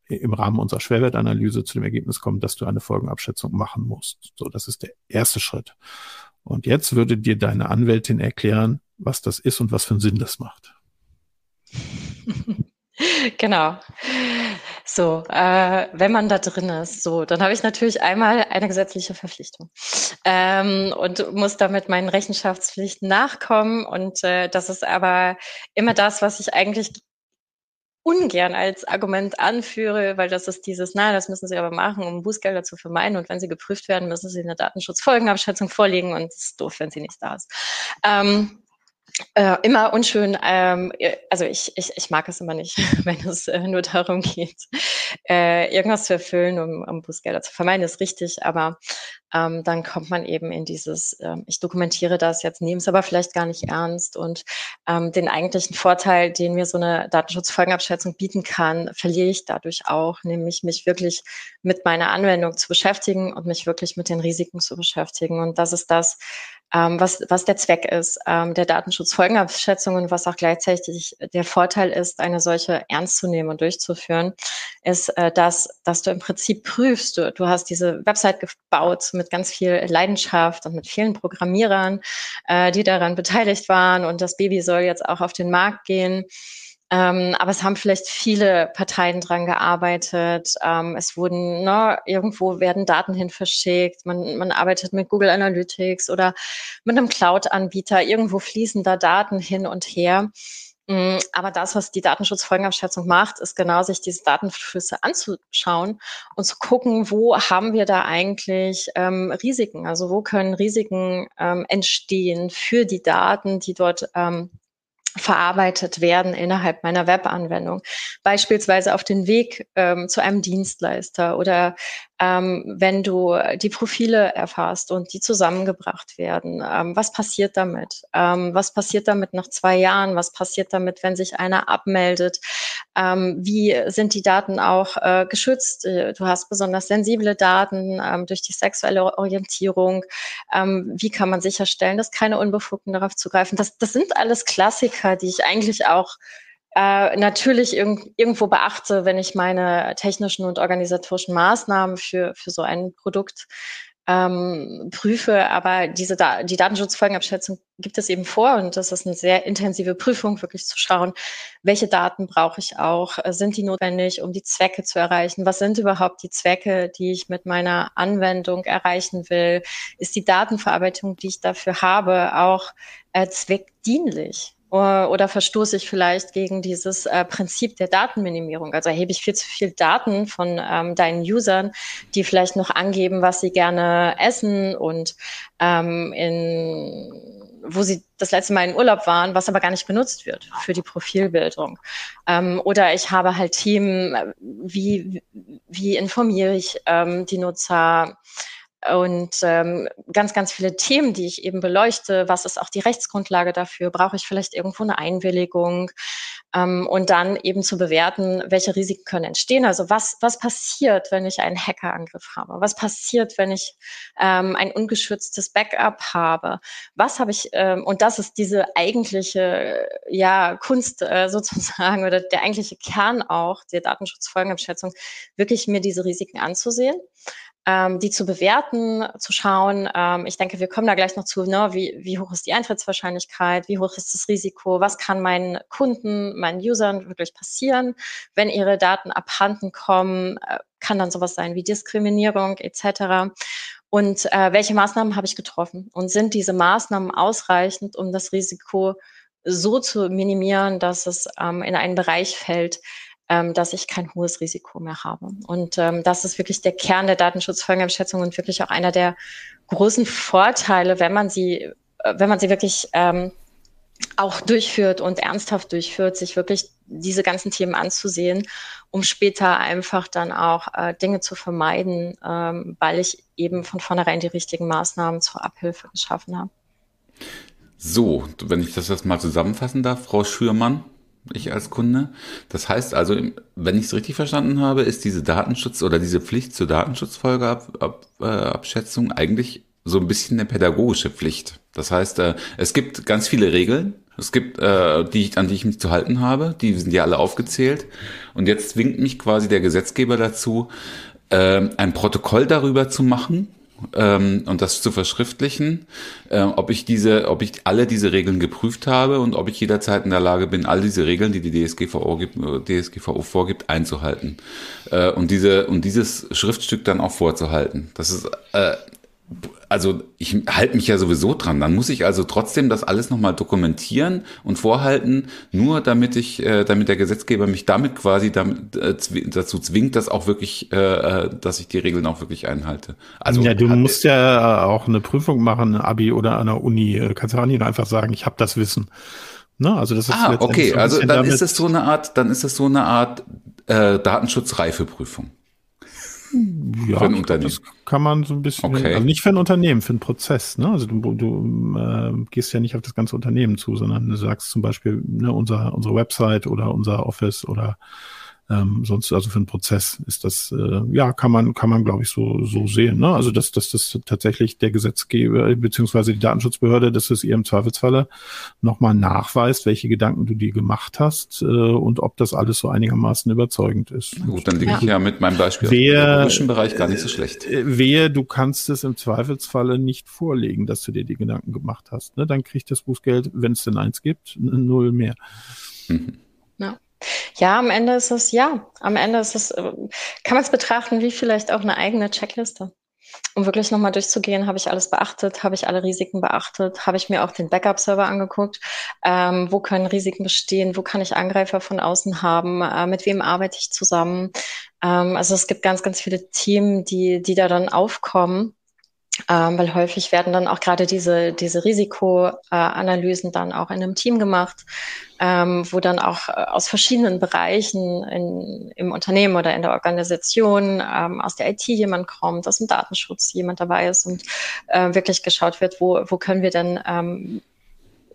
Speaker 3: im Rahmen unserer Schwerwertanalyse zu dem Ergebnis kommen, dass du eine Folgenabschätzung machen musst. So, das ist der erste Schritt. Und jetzt würde dir deine Anwältin erklären, was das ist und was für einen Sinn das macht. <laughs>
Speaker 4: Genau. So, äh, wenn man da drin ist, so, dann habe ich natürlich einmal eine gesetzliche Verpflichtung ähm, und muss damit meinen Rechenschaftspflichten nachkommen. Und äh, das ist aber immer das, was ich eigentlich ungern als Argument anführe, weil das ist dieses, na, das müssen Sie aber machen, um Bußgelder zu vermeiden. Und wenn sie geprüft werden, müssen Sie eine Datenschutzfolgenabschätzung vorlegen und es ist doof, wenn sie nicht da ist. Ähm, äh, immer unschön, ähm, also ich, ich, ich mag es immer nicht, <laughs> wenn es äh, nur darum geht, äh, irgendwas zu erfüllen, um, um Bußgelder zu vermeiden, ist richtig, aber ähm, dann kommt man eben in dieses, ähm, ich dokumentiere das jetzt, nehme es aber vielleicht gar nicht ernst und ähm, den eigentlichen Vorteil, den mir so eine Datenschutzfolgenabschätzung bieten kann, verliere ich dadurch auch, nämlich mich wirklich mit meiner Anwendung zu beschäftigen und mich wirklich mit den Risiken zu beschäftigen. Und das ist das, ähm, was, was der Zweck ist ähm, der Datenschutzfolgenabschätzung und was auch gleichzeitig der Vorteil ist, eine solche ernst zu nehmen und durchzuführen, ist, äh, dass, dass du im Prinzip prüfst, du, du hast diese Website gebaut mit ganz viel Leidenschaft und mit vielen Programmierern, äh, die daran beteiligt waren und das Baby soll jetzt auch auf den Markt gehen. Ähm, aber es haben vielleicht viele Parteien dran gearbeitet. Ähm, es wurden, ne, irgendwo werden Daten hin verschickt. Man, man arbeitet mit Google Analytics oder mit einem Cloud-Anbieter. Irgendwo fließen da Daten hin und her. Mm, aber das, was die Datenschutzfolgenabschätzung macht, ist genau sich diese Datenflüsse anzuschauen und zu gucken, wo haben wir da eigentlich ähm, Risiken? Also wo können Risiken ähm, entstehen für die Daten, die dort ähm, verarbeitet werden innerhalb meiner Webanwendung. Beispielsweise auf den Weg ähm, zu einem Dienstleister oder ähm, wenn du die Profile erfasst und die zusammengebracht werden. Ähm, was passiert damit? Ähm, was passiert damit nach zwei Jahren? Was passiert damit, wenn sich einer abmeldet? Ähm, wie sind die Daten auch äh, geschützt? Äh, du hast besonders sensible Daten ähm, durch die sexuelle Orientierung. Ähm, wie kann man sicherstellen, dass keine Unbefugten darauf zugreifen? Das, das sind alles Klassiker, die ich eigentlich auch äh, natürlich irg irgendwo beachte, wenn ich meine technischen und organisatorischen Maßnahmen für, für so ein Produkt ähm, prüfe. Aber diese da die Datenschutzfolgenabschätzung gibt es eben vor und das ist eine sehr intensive Prüfung, wirklich zu schauen, welche Daten brauche ich auch, äh, sind die notwendig, um die Zwecke zu erreichen? Was sind überhaupt die Zwecke, die ich mit meiner Anwendung erreichen will? Ist die Datenverarbeitung, die ich dafür habe, auch äh, zweckdienlich? Oder verstoße ich vielleicht gegen dieses äh, Prinzip der Datenminimierung? Also erhebe ich viel zu viel Daten von ähm, deinen Usern, die vielleicht noch angeben, was sie gerne essen und ähm, in, wo sie das letzte Mal in Urlaub waren, was aber gar nicht benutzt wird für die Profilbildung. Ähm, oder ich habe halt Themen, wie, wie informiere ich ähm, die Nutzer? Und ähm, ganz, ganz viele Themen, die ich eben beleuchte. Was ist auch die Rechtsgrundlage dafür? Brauche ich vielleicht irgendwo eine Einwilligung? Ähm, und dann eben zu bewerten, welche Risiken können entstehen. Also was, was passiert, wenn ich einen Hackerangriff habe? Was passiert, wenn ich ähm, ein ungeschütztes Backup habe? Was habe ich, ähm, und das ist diese eigentliche ja, Kunst äh, <laughs> sozusagen oder der eigentliche Kern auch der Datenschutzfolgenabschätzung, wirklich mir diese Risiken anzusehen ähm, die zu bewerten, zu schauen. Ähm, ich denke, wir kommen da gleich noch zu, ne, wie, wie hoch ist die Eintrittswahrscheinlichkeit, wie hoch ist das Risiko, was kann meinen Kunden, meinen Usern wirklich passieren, wenn ihre Daten abhanden kommen, äh, kann dann sowas sein wie Diskriminierung etc. Und äh, welche Maßnahmen habe ich getroffen? Und sind diese Maßnahmen ausreichend, um das Risiko so zu minimieren, dass es ähm, in einen Bereich fällt, ähm, dass ich kein hohes Risiko mehr habe. Und ähm, das ist wirklich der Kern der Datenschutzfolgenabschätzung und wirklich auch einer der großen Vorteile, wenn man sie, äh, wenn man sie wirklich ähm, auch durchführt und ernsthaft durchführt, sich wirklich diese ganzen Themen anzusehen, um später einfach dann auch äh, Dinge zu vermeiden, ähm, weil ich eben von vornherein die richtigen Maßnahmen zur Abhilfe geschaffen habe.
Speaker 2: So, wenn ich das jetzt mal zusammenfassen darf, Frau Schürmann, ich als Kunde. Das heißt also, wenn ich es richtig verstanden habe, ist diese Datenschutz oder diese Pflicht zur Datenschutzfolgeabschätzung eigentlich so ein bisschen eine pädagogische Pflicht. Das heißt, äh, es gibt ganz viele Regeln, es gibt, äh, die, an die ich mich zu halten habe, die sind ja alle aufgezählt. Und jetzt zwingt mich quasi der Gesetzgeber dazu, äh, ein Protokoll darüber zu machen, ähm, und das zu verschriftlichen, äh, ob ich diese, ob ich alle diese Regeln geprüft habe und ob ich jederzeit in der Lage bin, all diese Regeln, die die DSGVO, gibt, DSGVO vorgibt, einzuhalten äh, und diese und dieses Schriftstück dann auch vorzuhalten. Das ist äh, also ich halte mich ja sowieso dran. Dann muss ich also trotzdem das alles nochmal dokumentieren und vorhalten, nur damit ich, äh, damit der Gesetzgeber mich damit quasi damit, äh, dazu zwingt, dass auch wirklich, äh, äh, dass ich die Regeln auch wirklich einhalte.
Speaker 3: Also ja, du musst ja auch eine Prüfung machen, Abi oder an der Uni. Du kannst ja auch nicht einfach sagen, ich habe das Wissen.
Speaker 2: Ne? Also das ist ah, okay. So also dann ist es so eine Art, dann ist es so eine Art äh, Datenschutzreifeprüfung.
Speaker 3: Ja, für ein Unternehmen. das kann man so ein bisschen, okay. also nicht für ein Unternehmen, für einen Prozess. Ne? Also du, du äh, gehst ja nicht auf das ganze Unternehmen zu, sondern du sagst zum Beispiel ne, unser, unsere Website oder unser Office oder ähm, sonst, also für einen Prozess ist das, äh, ja, kann man, kann man, glaube ich, so, so sehen. Ne? Also, dass, dass das tatsächlich der Gesetzgeber beziehungsweise die Datenschutzbehörde, dass es ihr im Zweifelsfalle nochmal nachweist, welche Gedanken du dir gemacht hast äh, und ob das alles so einigermaßen überzeugend ist.
Speaker 2: Gut, dann liege ich ja mit meinem Beispiel
Speaker 3: wer, im Bereich gar nicht so schlecht. Äh, wehe, du kannst es im Zweifelsfalle nicht vorlegen, dass du dir die Gedanken gemacht hast. Ne? Dann kriegt das Bußgeld, wenn es denn eins gibt, null mehr.
Speaker 4: Mhm. Ja. Am Ende ist es, ja, am Ende ist es, äh, kann man es betrachten wie vielleicht auch eine eigene Checkliste. Um wirklich nochmal durchzugehen, habe ich alles beachtet, habe ich alle Risiken beachtet, habe ich mir auch den Backup-Server angeguckt, ähm, wo können Risiken bestehen, wo kann ich Angreifer von außen haben, äh, mit wem arbeite ich zusammen. Ähm, also es gibt ganz, ganz viele Themen, die, die da dann aufkommen ähm, weil häufig werden dann auch gerade diese, diese Risikoanalysen dann auch in einem Team gemacht, ähm, wo dann auch äh, aus verschiedenen Bereichen in, im Unternehmen oder in der Organisation, ähm, aus der IT jemand kommt, aus dem Datenschutz jemand dabei ist und äh, wirklich geschaut wird, wo, wo können wir denn ähm,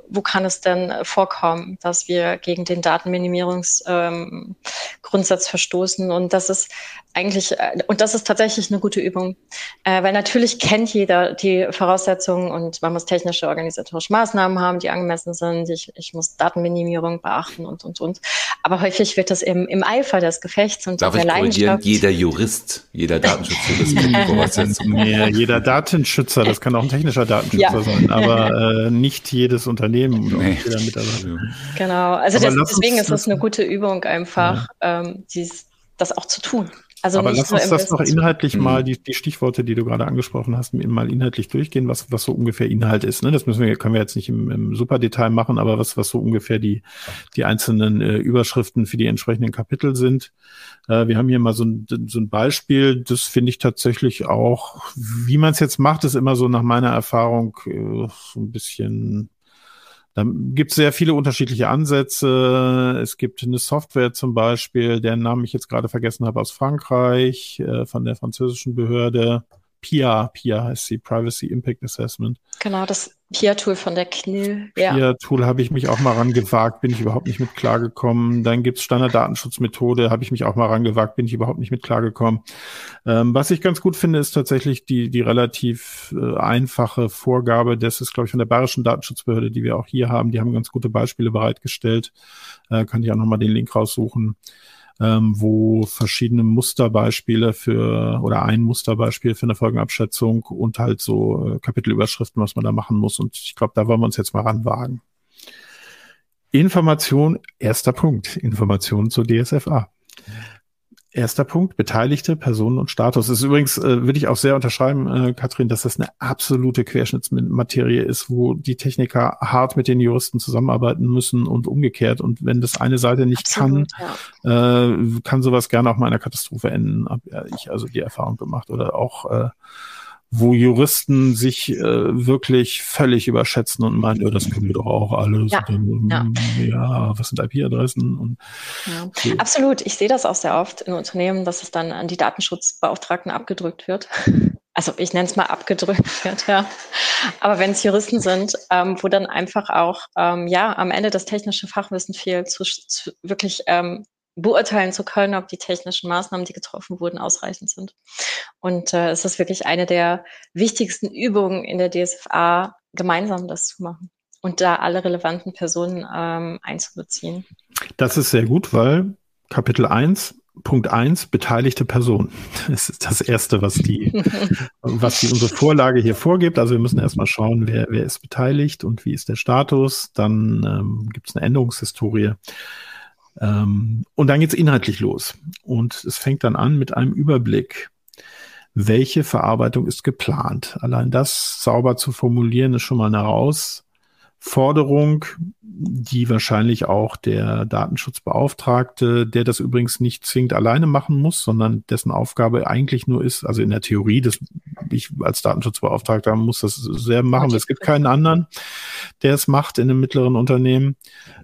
Speaker 4: wo kann es denn vorkommen, dass wir gegen den Datenminimierungsgrundsatz ähm, verstoßen? Und das ist eigentlich, äh, und das ist tatsächlich eine gute Übung, äh, weil natürlich kennt jeder die Voraussetzungen und man muss technische, organisatorische Maßnahmen haben, die angemessen sind. Ich, ich muss Datenminimierung beachten und, und, und. Aber häufig wird das im, im Eifer des Gefechts und
Speaker 2: Darf der Leidenschaft. Jeder Jurist, jeder Datenschutzjurist <laughs> kennt die
Speaker 3: Voraussetzungen. Ja, jeder Datenschützer, das kann auch ein technischer Datenschützer ja. sein, aber <laughs> äh, nicht jedes Unternehmen oder nee. jeder
Speaker 4: Mitarbeiter. Genau, also das, deswegen ist das eine gute Übung einfach, ja. ähm, dies, das auch zu tun.
Speaker 3: Also Aber lass uns das noch inhaltlich mhm. mal, die, die Stichworte, die du gerade angesprochen hast, mal inhaltlich durchgehen, was, was so ungefähr Inhalt ist. Ne? Das müssen wir, können wir jetzt nicht im, im super Detail machen, aber was, was so ungefähr die, die einzelnen äh, Überschriften für die entsprechenden Kapitel sind. Äh, wir haben hier mal so ein, so ein Beispiel, das finde ich tatsächlich auch, wie man es jetzt macht, ist immer so nach meiner Erfahrung äh, so ein bisschen da gibt es sehr viele unterschiedliche Ansätze. Es gibt eine Software zum Beispiel, deren Namen ich jetzt gerade vergessen habe, aus Frankreich, äh, von der französischen Behörde. PIA, PIA heißt sie, Privacy Impact Assessment.
Speaker 4: Genau, das PIA-Tool von der KNIL.
Speaker 3: Ja. PIA-Tool habe ich mich auch mal rangewagt, bin ich überhaupt nicht mit klargekommen. Dann gibt's Standarddatenschutzmethode, habe ich mich auch mal rangewagt, bin ich überhaupt nicht mit klargekommen. Ähm, was ich ganz gut finde, ist tatsächlich die, die relativ äh, einfache Vorgabe. Das ist, glaube ich, von der Bayerischen Datenschutzbehörde, die wir auch hier haben. Die haben ganz gute Beispiele bereitgestellt. Äh, kann ich auch nochmal den Link raussuchen. Ähm, wo verschiedene Musterbeispiele für oder ein Musterbeispiel für eine Folgenabschätzung und halt so äh, Kapitelüberschriften, was man da machen muss. Und ich glaube, da wollen wir uns jetzt mal ranwagen. Information, erster Punkt, Information zur DSFA. Erster Punkt, beteiligte Personen und Status. Das ist übrigens, äh, würde ich auch sehr unterschreiben, äh, Katrin, dass das eine absolute Querschnittsmaterie ist, wo die Techniker hart mit den Juristen zusammenarbeiten müssen und umgekehrt. Und wenn das eine Seite nicht Absolut, kann, ja. äh, kann sowas gerne auch mal in einer Katastrophe enden. Hab ja ich also die Erfahrung gemacht. Oder auch äh, wo Juristen sich äh, wirklich völlig überschätzen und meinen, ja, das können wir doch auch alles. Ja, dann, ja. ja was sind IP-Adressen? Und
Speaker 4: ja. So. Absolut. Ich sehe das auch sehr oft in Unternehmen, dass es dann an die Datenschutzbeauftragten abgedrückt wird. <laughs> Also ich nenne es mal abgedrückt wird, ja. Aber wenn es Juristen sind, ähm, wo dann einfach auch ähm, ja am Ende das technische Fachwissen fehlt, zu, zu wirklich ähm, beurteilen zu können, ob die technischen Maßnahmen, die getroffen wurden, ausreichend sind. Und äh, es ist wirklich eine der wichtigsten Übungen in der DSFA, gemeinsam das zu machen und da alle relevanten Personen ähm, einzubeziehen.
Speaker 3: Das ist sehr gut, weil Kapitel 1 Punkt 1, beteiligte Person. Das ist das Erste, was die, <laughs> was die unsere Vorlage hier vorgibt. Also wir müssen erstmal schauen, wer, wer ist beteiligt und wie ist der Status. Dann ähm, gibt es eine Änderungshistorie. Ähm, und dann geht's inhaltlich los. Und es fängt dann an mit einem Überblick. Welche Verarbeitung ist geplant? Allein das sauber zu formulieren, ist schon mal eine Herausforderung die wahrscheinlich auch der Datenschutzbeauftragte, der das übrigens nicht zwingend alleine machen muss, sondern dessen Aufgabe eigentlich nur ist, also in der Theorie, dass ich als Datenschutzbeauftragter muss das sehr machen. Es gibt keinen anderen, der es macht in einem mittleren Unternehmen,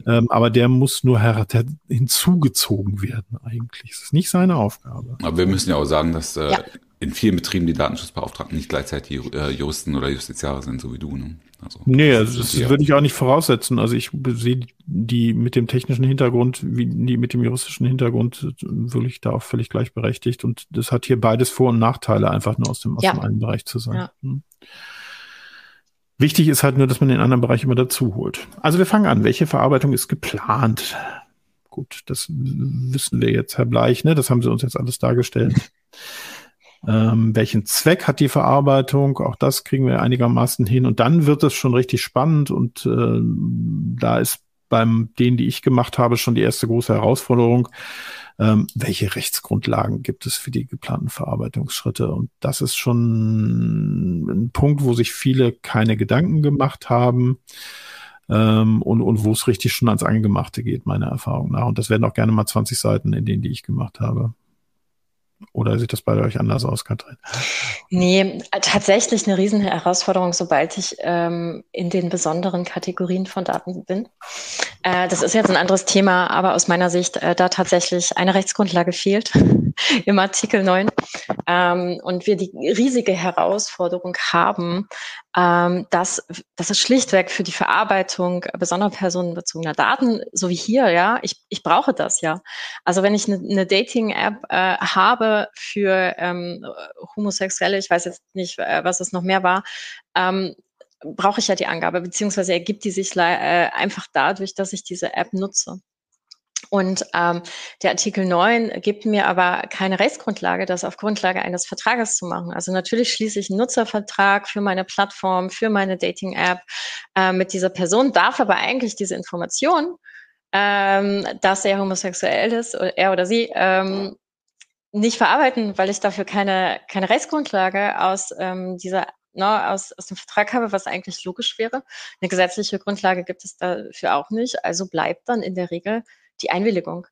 Speaker 3: ähm, aber der muss nur her hinzugezogen werden eigentlich. Es ist nicht seine Aufgabe.
Speaker 2: Aber wir müssen ja auch sagen, dass äh, ja. in vielen Betrieben die Datenschutzbeauftragten nicht gleichzeitig äh, Juristen oder Justiziare sind, so wie du. Ne?
Speaker 3: Also, nee, das, das würde ich auch nicht voraussetzen. Also ich sehe die mit dem technischen Hintergrund, wie die mit dem juristischen Hintergrund, würde ich da auch völlig gleichberechtigt. Und das hat hier beides Vor- und Nachteile, einfach nur aus dem, aus ja. dem einen Bereich zu sein. Ja. Hm. Wichtig ist halt nur, dass man den anderen Bereich immer dazu holt. Also wir fangen an. Welche Verarbeitung ist geplant? Gut, das wissen wir jetzt, Herr Bleich, ne? Das haben Sie uns jetzt alles dargestellt. Ähm, welchen Zweck hat die Verarbeitung? Auch das kriegen wir einigermaßen hin. Und dann wird es schon richtig spannend. Und äh, da ist beim denen, die ich gemacht habe, schon die erste große Herausforderung. Ähm, welche Rechtsgrundlagen gibt es für die geplanten Verarbeitungsschritte? Und das ist schon ein Punkt, wo sich viele keine Gedanken gemacht haben. Ähm, und, und wo es richtig schon ans Angemachte geht, meiner Erfahrung nach. Und das werden auch gerne mal 20 Seiten in denen, die ich gemacht habe. Oder sieht das bei euch anders aus, Katrin?
Speaker 4: Nee, tatsächlich eine riesen Herausforderung, sobald ich ähm, in den besonderen Kategorien von Daten bin. Äh, das ist jetzt ein anderes Thema, aber aus meiner Sicht äh, da tatsächlich eine Rechtsgrundlage fehlt <laughs> im Artikel 9 ähm, und wir die riesige Herausforderung haben, ähm, dass, dass es schlichtweg für die Verarbeitung besonderer personenbezogener Daten, so wie hier, ja, ich, ich brauche das ja. Also wenn ich eine, eine Dating-App äh, habe für ähm, Homosexuelle, ich weiß jetzt nicht, äh, was es noch mehr war, ähm, brauche ich ja die Angabe, beziehungsweise ergibt die sich äh, einfach dadurch, dass ich diese App nutze. Und ähm, der Artikel 9 gibt mir aber keine Rechtsgrundlage, das auf Grundlage eines Vertrages zu machen. Also natürlich schließe ich einen Nutzervertrag für meine Plattform, für meine Dating-App äh, mit dieser Person, darf aber eigentlich diese Information, ähm, dass er homosexuell ist, oder er oder sie, ähm, nicht verarbeiten, weil ich dafür keine, keine Rechtsgrundlage aus ähm, dieser ne, aus, aus dem Vertrag habe, was eigentlich logisch wäre. Eine gesetzliche Grundlage gibt es dafür auch nicht. Also bleibt dann in der Regel die Einwilligung.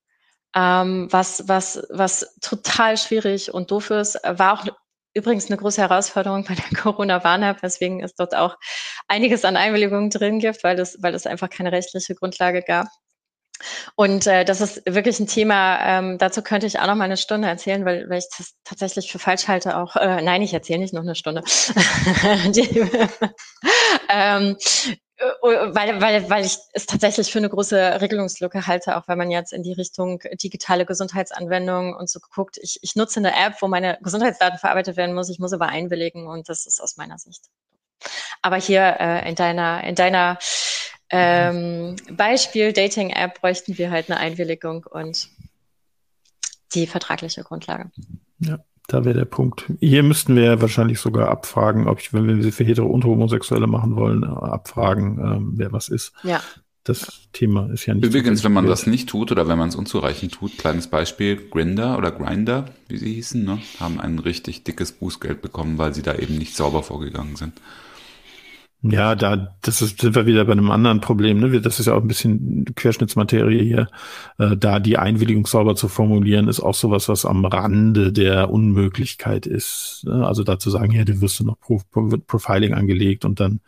Speaker 4: Ähm, was, was, was total schwierig und doof ist, war auch übrigens eine große Herausforderung bei der <laughs> Corona-Warn-App, weswegen es dort auch einiges an Einwilligungen drin gibt, weil es, weil es einfach keine rechtliche Grundlage gab. Und äh, das ist wirklich ein Thema, ähm, dazu könnte ich auch noch mal eine Stunde erzählen, weil, weil ich das tatsächlich für falsch halte auch. Äh, nein, ich erzähle nicht noch eine Stunde. <laughs> <laughs> Ähm, äh, weil, weil, weil ich es tatsächlich für eine große Regelungslücke halte, auch wenn man jetzt in die Richtung digitale Gesundheitsanwendungen und so guckt. Ich, ich nutze eine App, wo meine Gesundheitsdaten verarbeitet werden muss. Ich muss aber einwilligen und das ist aus meiner Sicht. Aber hier äh, in deiner, in deiner ähm, Beispiel Dating-App bräuchten wir halt eine Einwilligung und die vertragliche Grundlage.
Speaker 3: Ja, da wäre der Punkt. Hier müssten wir wahrscheinlich sogar abfragen, ob ich, wenn wir sie für hetero und homosexuelle machen wollen, äh, abfragen, ähm, wer was ist.
Speaker 4: Ja.
Speaker 3: Das Thema ist ja nicht.
Speaker 2: Übrigens, wenn man das nicht tut oder wenn man es unzureichend tut, kleines Beispiel, Grinder oder Grinder, wie sie hießen, ne, haben ein richtig dickes Bußgeld bekommen, weil sie da eben nicht sauber vorgegangen sind.
Speaker 3: Ja, da, das ist, sind wir wieder bei einem anderen Problem. Ne? Das ist ja auch ein bisschen Querschnittsmaterie hier. Äh, da die Einwilligung sauber zu formulieren, ist auch sowas, was am Rande der Unmöglichkeit ist. Ne? Also dazu sagen, ja, du wirst du noch Pro Profiling angelegt und dann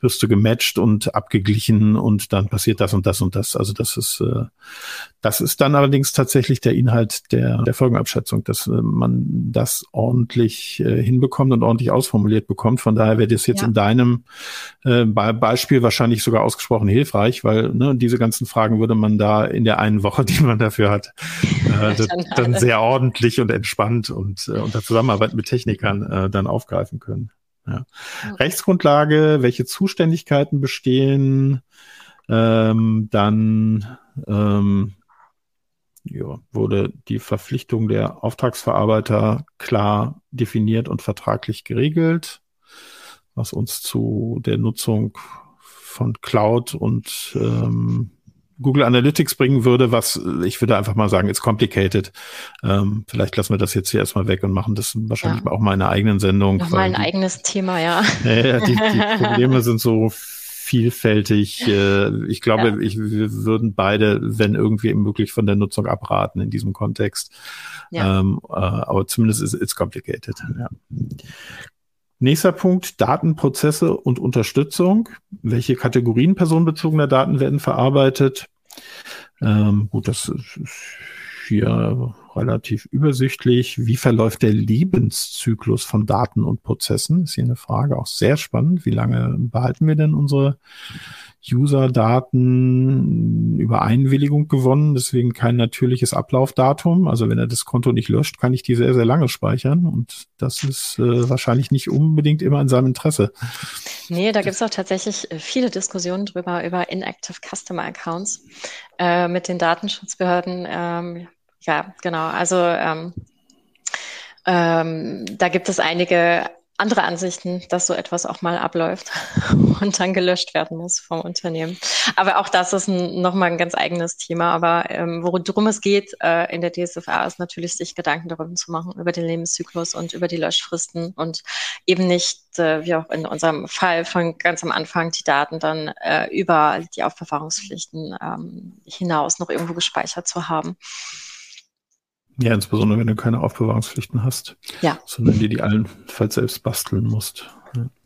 Speaker 3: wirst du gematcht und abgeglichen und dann passiert das und das und das. Also das ist, äh, das ist dann allerdings tatsächlich der Inhalt der, der Folgenabschätzung, dass äh, man das ordentlich äh, hinbekommt und ordentlich ausformuliert bekommt. Von daher wäre das jetzt ja. in deinem äh, Beispiel wahrscheinlich sogar ausgesprochen hilfreich, weil ne, diese ganzen Fragen würde man da in der einen Woche, <laughs> die man dafür hat, äh, dann sehr ordentlich und entspannt und äh, unter Zusammenarbeit mit Technikern äh, dann aufgreifen können. Ja. Okay. Rechtsgrundlage, welche Zuständigkeiten bestehen, ähm, dann ähm, ja, wurde die Verpflichtung der Auftragsverarbeiter klar definiert und vertraglich geregelt was uns zu der Nutzung von Cloud und ähm, Google Analytics bringen würde, was ich würde einfach mal sagen, ist complicated. Ähm, vielleicht lassen wir das jetzt hier erstmal weg und machen das wahrscheinlich ja. auch mal in einer eigenen Sendung.
Speaker 4: Nochmal ein die, eigenes Thema, ja.
Speaker 3: Äh, die, die <laughs> Probleme sind so vielfältig. Äh, ich glaube, ja. ich, wir würden beide, wenn irgendwie möglich, von der Nutzung abraten in diesem Kontext. Ja. Ähm, äh, aber zumindest ist es complicated. Ja. Nächster Punkt, Datenprozesse und Unterstützung. Welche Kategorien personenbezogener Daten werden verarbeitet? Ähm, gut, das ist hier relativ übersichtlich. Wie verläuft der Lebenszyklus von Daten und Prozessen? Ist hier eine Frage, auch sehr spannend. Wie lange behalten wir denn unsere User-Daten über Einwilligung gewonnen, deswegen kein natürliches Ablaufdatum. Also wenn er das Konto nicht löscht, kann ich die sehr, sehr lange speichern und das ist äh, wahrscheinlich nicht unbedingt immer in seinem Interesse.
Speaker 4: Nee, da gibt es auch tatsächlich äh, viele Diskussionen drüber, über Inactive Customer Accounts äh, mit den Datenschutzbehörden. Ähm, ja, genau. Also ähm, ähm, da gibt es einige andere Ansichten, dass so etwas auch mal abläuft <laughs> und dann gelöscht werden muss vom Unternehmen. Aber auch das ist nochmal ein ganz eigenes Thema. Aber ähm, worum es geht äh, in der DSFA ist natürlich, sich Gedanken darüber zu machen, über den Lebenszyklus und über die Löschfristen und eben nicht, äh, wie auch in unserem Fall von ganz am Anfang, die Daten dann äh, über die Aufbewahrungspflichten ähm, hinaus noch irgendwo gespeichert zu haben.
Speaker 3: Ja, insbesondere wenn du keine Aufbewahrungspflichten hast.
Speaker 4: Ja.
Speaker 3: Sondern dir die allenfalls selbst basteln musst.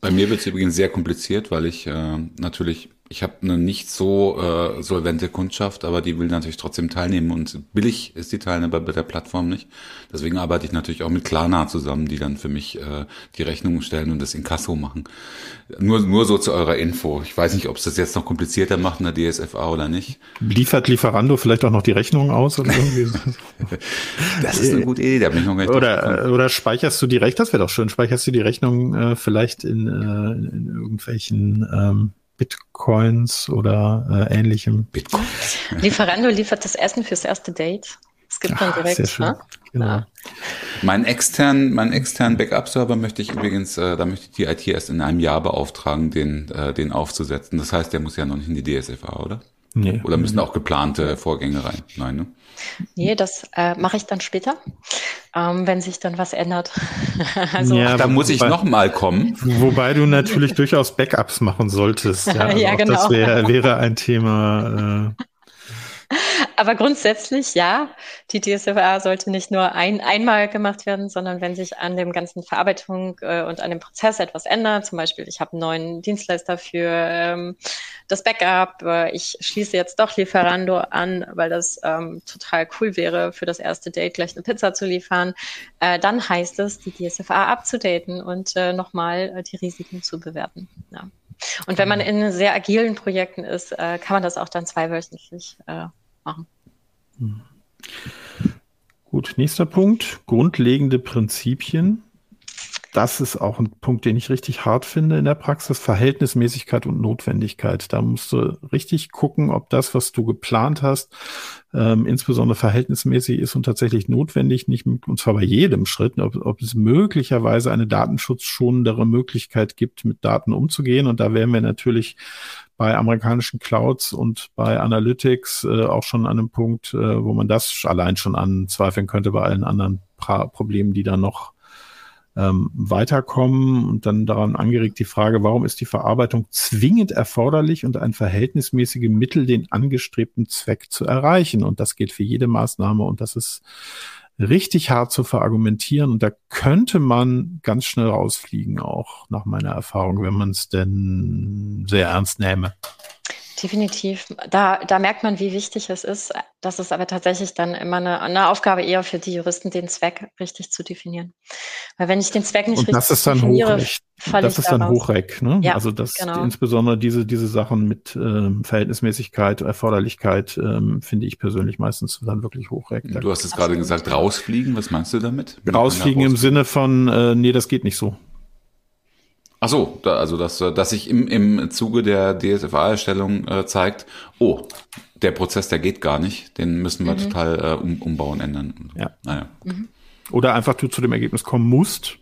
Speaker 2: Bei mir wird es übrigens sehr kompliziert, weil ich äh, natürlich ich habe eine nicht so äh, solvente Kundschaft, aber die will natürlich trotzdem teilnehmen und billig ist die Teilnahme bei der Plattform nicht. Deswegen arbeite ich natürlich auch mit Klarna zusammen, die dann für mich äh, die Rechnungen stellen und das Inkasso machen. Nur, nur so zu eurer Info. Ich weiß nicht, ob es das jetzt noch komplizierter macht in der DSFA oder nicht.
Speaker 3: Liefert Lieferando vielleicht auch noch die Rechnungen aus oder irgendwie? <laughs>
Speaker 2: das ist eine gute Idee, da bin ich noch gar
Speaker 3: nicht oder, oder speicherst du direkt, das wäre doch schön, speicherst du die Rechnung äh, vielleicht in, äh, in irgendwelchen ähm, Bitcoins oder äh, ähnlichem.
Speaker 4: Bitcoins. <laughs> Lieferando liefert das Essen fürs erste Date. Es gibt dann direkt. Sehr schön. Ne?
Speaker 3: Genau. Ja.
Speaker 2: Meinen externen, meinen externen Backup-Server möchte ich übrigens, äh, da möchte ich die IT erst in einem Jahr beauftragen, den, äh, den aufzusetzen. Das heißt, der muss ja noch nicht in die DSFA, oder? Nee. Oder müssen auch geplante Vorgänge rein? Nein, ne?
Speaker 4: Nee, das äh, mache ich dann später, ähm, wenn sich dann was ändert. <laughs>
Speaker 2: also, ja, da muss ich nochmal kommen.
Speaker 3: Wobei du natürlich durchaus Backups machen solltest. <laughs> Ja, also ja genau. Das wär, wäre ein Thema. Äh,
Speaker 4: aber grundsätzlich ja, die DSFA sollte nicht nur ein, einmal gemacht werden, sondern wenn sich an dem ganzen Verarbeitung äh, und an dem Prozess etwas ändert, zum Beispiel ich habe einen neuen Dienstleister für ähm, das Backup, äh, ich schließe jetzt doch Lieferando an, weil das ähm, total cool wäre, für das erste Date gleich eine Pizza zu liefern, äh, dann heißt es, die DSFA abzudaten und äh, nochmal äh, die Risiken zu bewerten. Ja. Und wenn man in sehr agilen Projekten ist, äh, kann man das auch dann zweiwöchentlich machen.
Speaker 3: Gut, nächster Punkt. Grundlegende Prinzipien. das ist auch ein Punkt, den ich richtig hart finde in der Praxis. Verhältnismäßigkeit und Notwendigkeit. Da musst du richtig gucken, ob das, was du geplant hast, ähm, insbesondere verhältnismäßig ist und tatsächlich notwendig, nicht, und zwar bei jedem Schritt, ob, ob es möglicherweise eine datenschutzschonendere Möglichkeit gibt, mit Daten umzugehen. Und da wären wir natürlich bei amerikanischen Clouds und bei Analytics äh, auch schon an einem Punkt, äh, wo man das allein schon anzweifeln könnte bei allen anderen pra Problemen, die da noch ähm, weiterkommen und dann daran angeregt die Frage, warum ist die Verarbeitung zwingend erforderlich und ein verhältnismäßige Mittel, den angestrebten Zweck zu erreichen? Und das gilt für jede Maßnahme und das ist richtig hart zu verargumentieren und da könnte man ganz schnell rausfliegen, auch nach meiner Erfahrung, wenn man es denn sehr ernst nähme.
Speaker 4: Definitiv. Da, da merkt man, wie wichtig es ist. Das ist aber tatsächlich dann immer eine, eine Aufgabe eher für die Juristen, den Zweck richtig zu definieren. Weil wenn ich den Zweck nicht
Speaker 3: Und
Speaker 4: richtig
Speaker 3: das ist dann
Speaker 4: definiere,
Speaker 3: Hochrecht. Das ist dann Hochreck. Ne?
Speaker 4: Ja,
Speaker 3: also das
Speaker 4: genau.
Speaker 3: insbesondere diese diese Sachen mit ähm, Verhältnismäßigkeit, Erforderlichkeit ähm, finde ich persönlich meistens dann wirklich Hochreck. Da
Speaker 2: Du hast es gerade gesagt, rausfliegen. Was meinst du damit?
Speaker 3: rausfliegen im Sinne von äh, nee, das geht nicht so.
Speaker 2: Ach so, da, also dass, äh, dass sich im, im Zuge der DSFA-Erstellung äh, zeigt, oh, der Prozess, der geht gar nicht, den müssen wir total äh, um, umbauen, ändern.
Speaker 3: Ja.
Speaker 2: Naja.
Speaker 3: Oder einfach du zu dem Ergebnis kommen musst,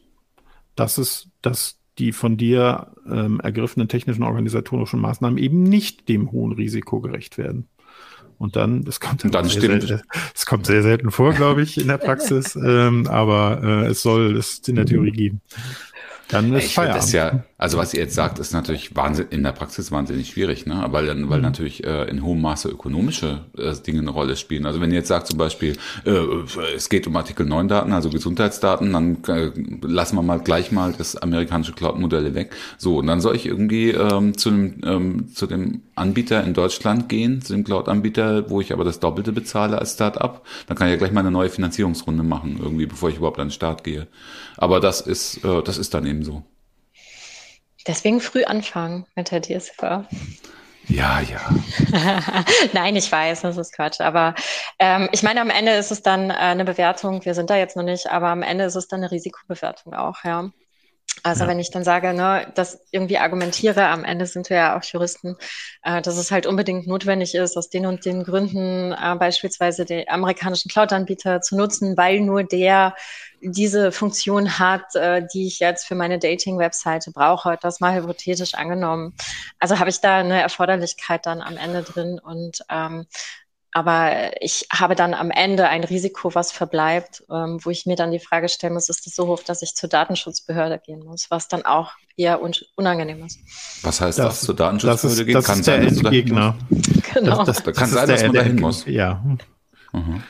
Speaker 3: dass es, dass die von dir ähm, ergriffenen technischen organisatorischen Maßnahmen eben nicht dem hohen Risiko gerecht werden. Und dann, das kommt
Speaker 2: Und dann
Speaker 3: sehr. Selten, das kommt sehr selten vor, glaube ich, in der Praxis, <laughs> ähm, aber äh, es soll es in der Theorie geben. Dann ist
Speaker 2: Ich
Speaker 3: Feierabend.
Speaker 2: das ja, also was ihr jetzt sagt, ist natürlich Wahnsinn, in der Praxis wahnsinnig schwierig, ne? Weil dann, weil natürlich äh, in hohem Maße ökonomische äh, Dinge eine Rolle spielen. Also wenn ihr jetzt sagt zum Beispiel, äh, es geht um Artikel 9 Daten, also Gesundheitsdaten, dann äh, lassen wir mal gleich mal das amerikanische Cloud-Modell weg. So, und dann soll ich irgendwie ähm, zu, dem, ähm, zu dem Anbieter in Deutschland gehen, zu dem Cloud-Anbieter, wo ich aber das Doppelte bezahle als Start-up. Dann kann ich ja gleich mal eine neue Finanzierungsrunde machen, irgendwie, bevor ich überhaupt an den Start gehe. Aber das ist, äh, das ist dann eben so.
Speaker 4: Deswegen früh anfangen mit der DSV.
Speaker 2: Ja, ja. <laughs>
Speaker 4: Nein, ich weiß, das ist Quatsch. Aber ähm, ich meine, am Ende ist es dann äh, eine Bewertung. Wir sind da jetzt noch nicht, aber am Ende ist es dann eine Risikobewertung auch, ja. Also
Speaker 3: Ja.
Speaker 4: wenn ich dann sage, ne, das irgendwie argumentiere, am Ende sind wir ja auch Juristen, äh, dass es halt unbedingt notwendig ist, aus den und den Gründen äh, beispielsweise den amerikanischen Cloud-Anbieter zu nutzen, weil nur der diese Funktion hat, äh, die ich jetzt für meine Dating-Webseite brauche. Das mal hypothetisch angenommen. Also habe ich da eine Erforderlichkeit dann am Ende drin und ähm, aber ich habe dann am Ende ein Risiko, was verbleibt, ähm, wo ich mir dann die Frage stellen muss, ist das so hoch, dass ich zur Datenschutzbehörde gehen muss, was dann auch eher un unangenehm ist.
Speaker 2: Was heißt
Speaker 3: Das-
Speaker 2: das, zur
Speaker 3: Das
Speaker 2: Datenschutzbehörde
Speaker 3: ist,
Speaker 2: gehen?
Speaker 3: das ist der
Speaker 2: dass du dahin
Speaker 3: Endgegner.
Speaker 4: Genau.
Speaker 3: Das,
Speaker 2: Da kann
Speaker 3: ist
Speaker 2: sein,
Speaker 3: der
Speaker 2: dass man dahin muss.
Speaker 3: Ja.
Speaker 2: Mhm.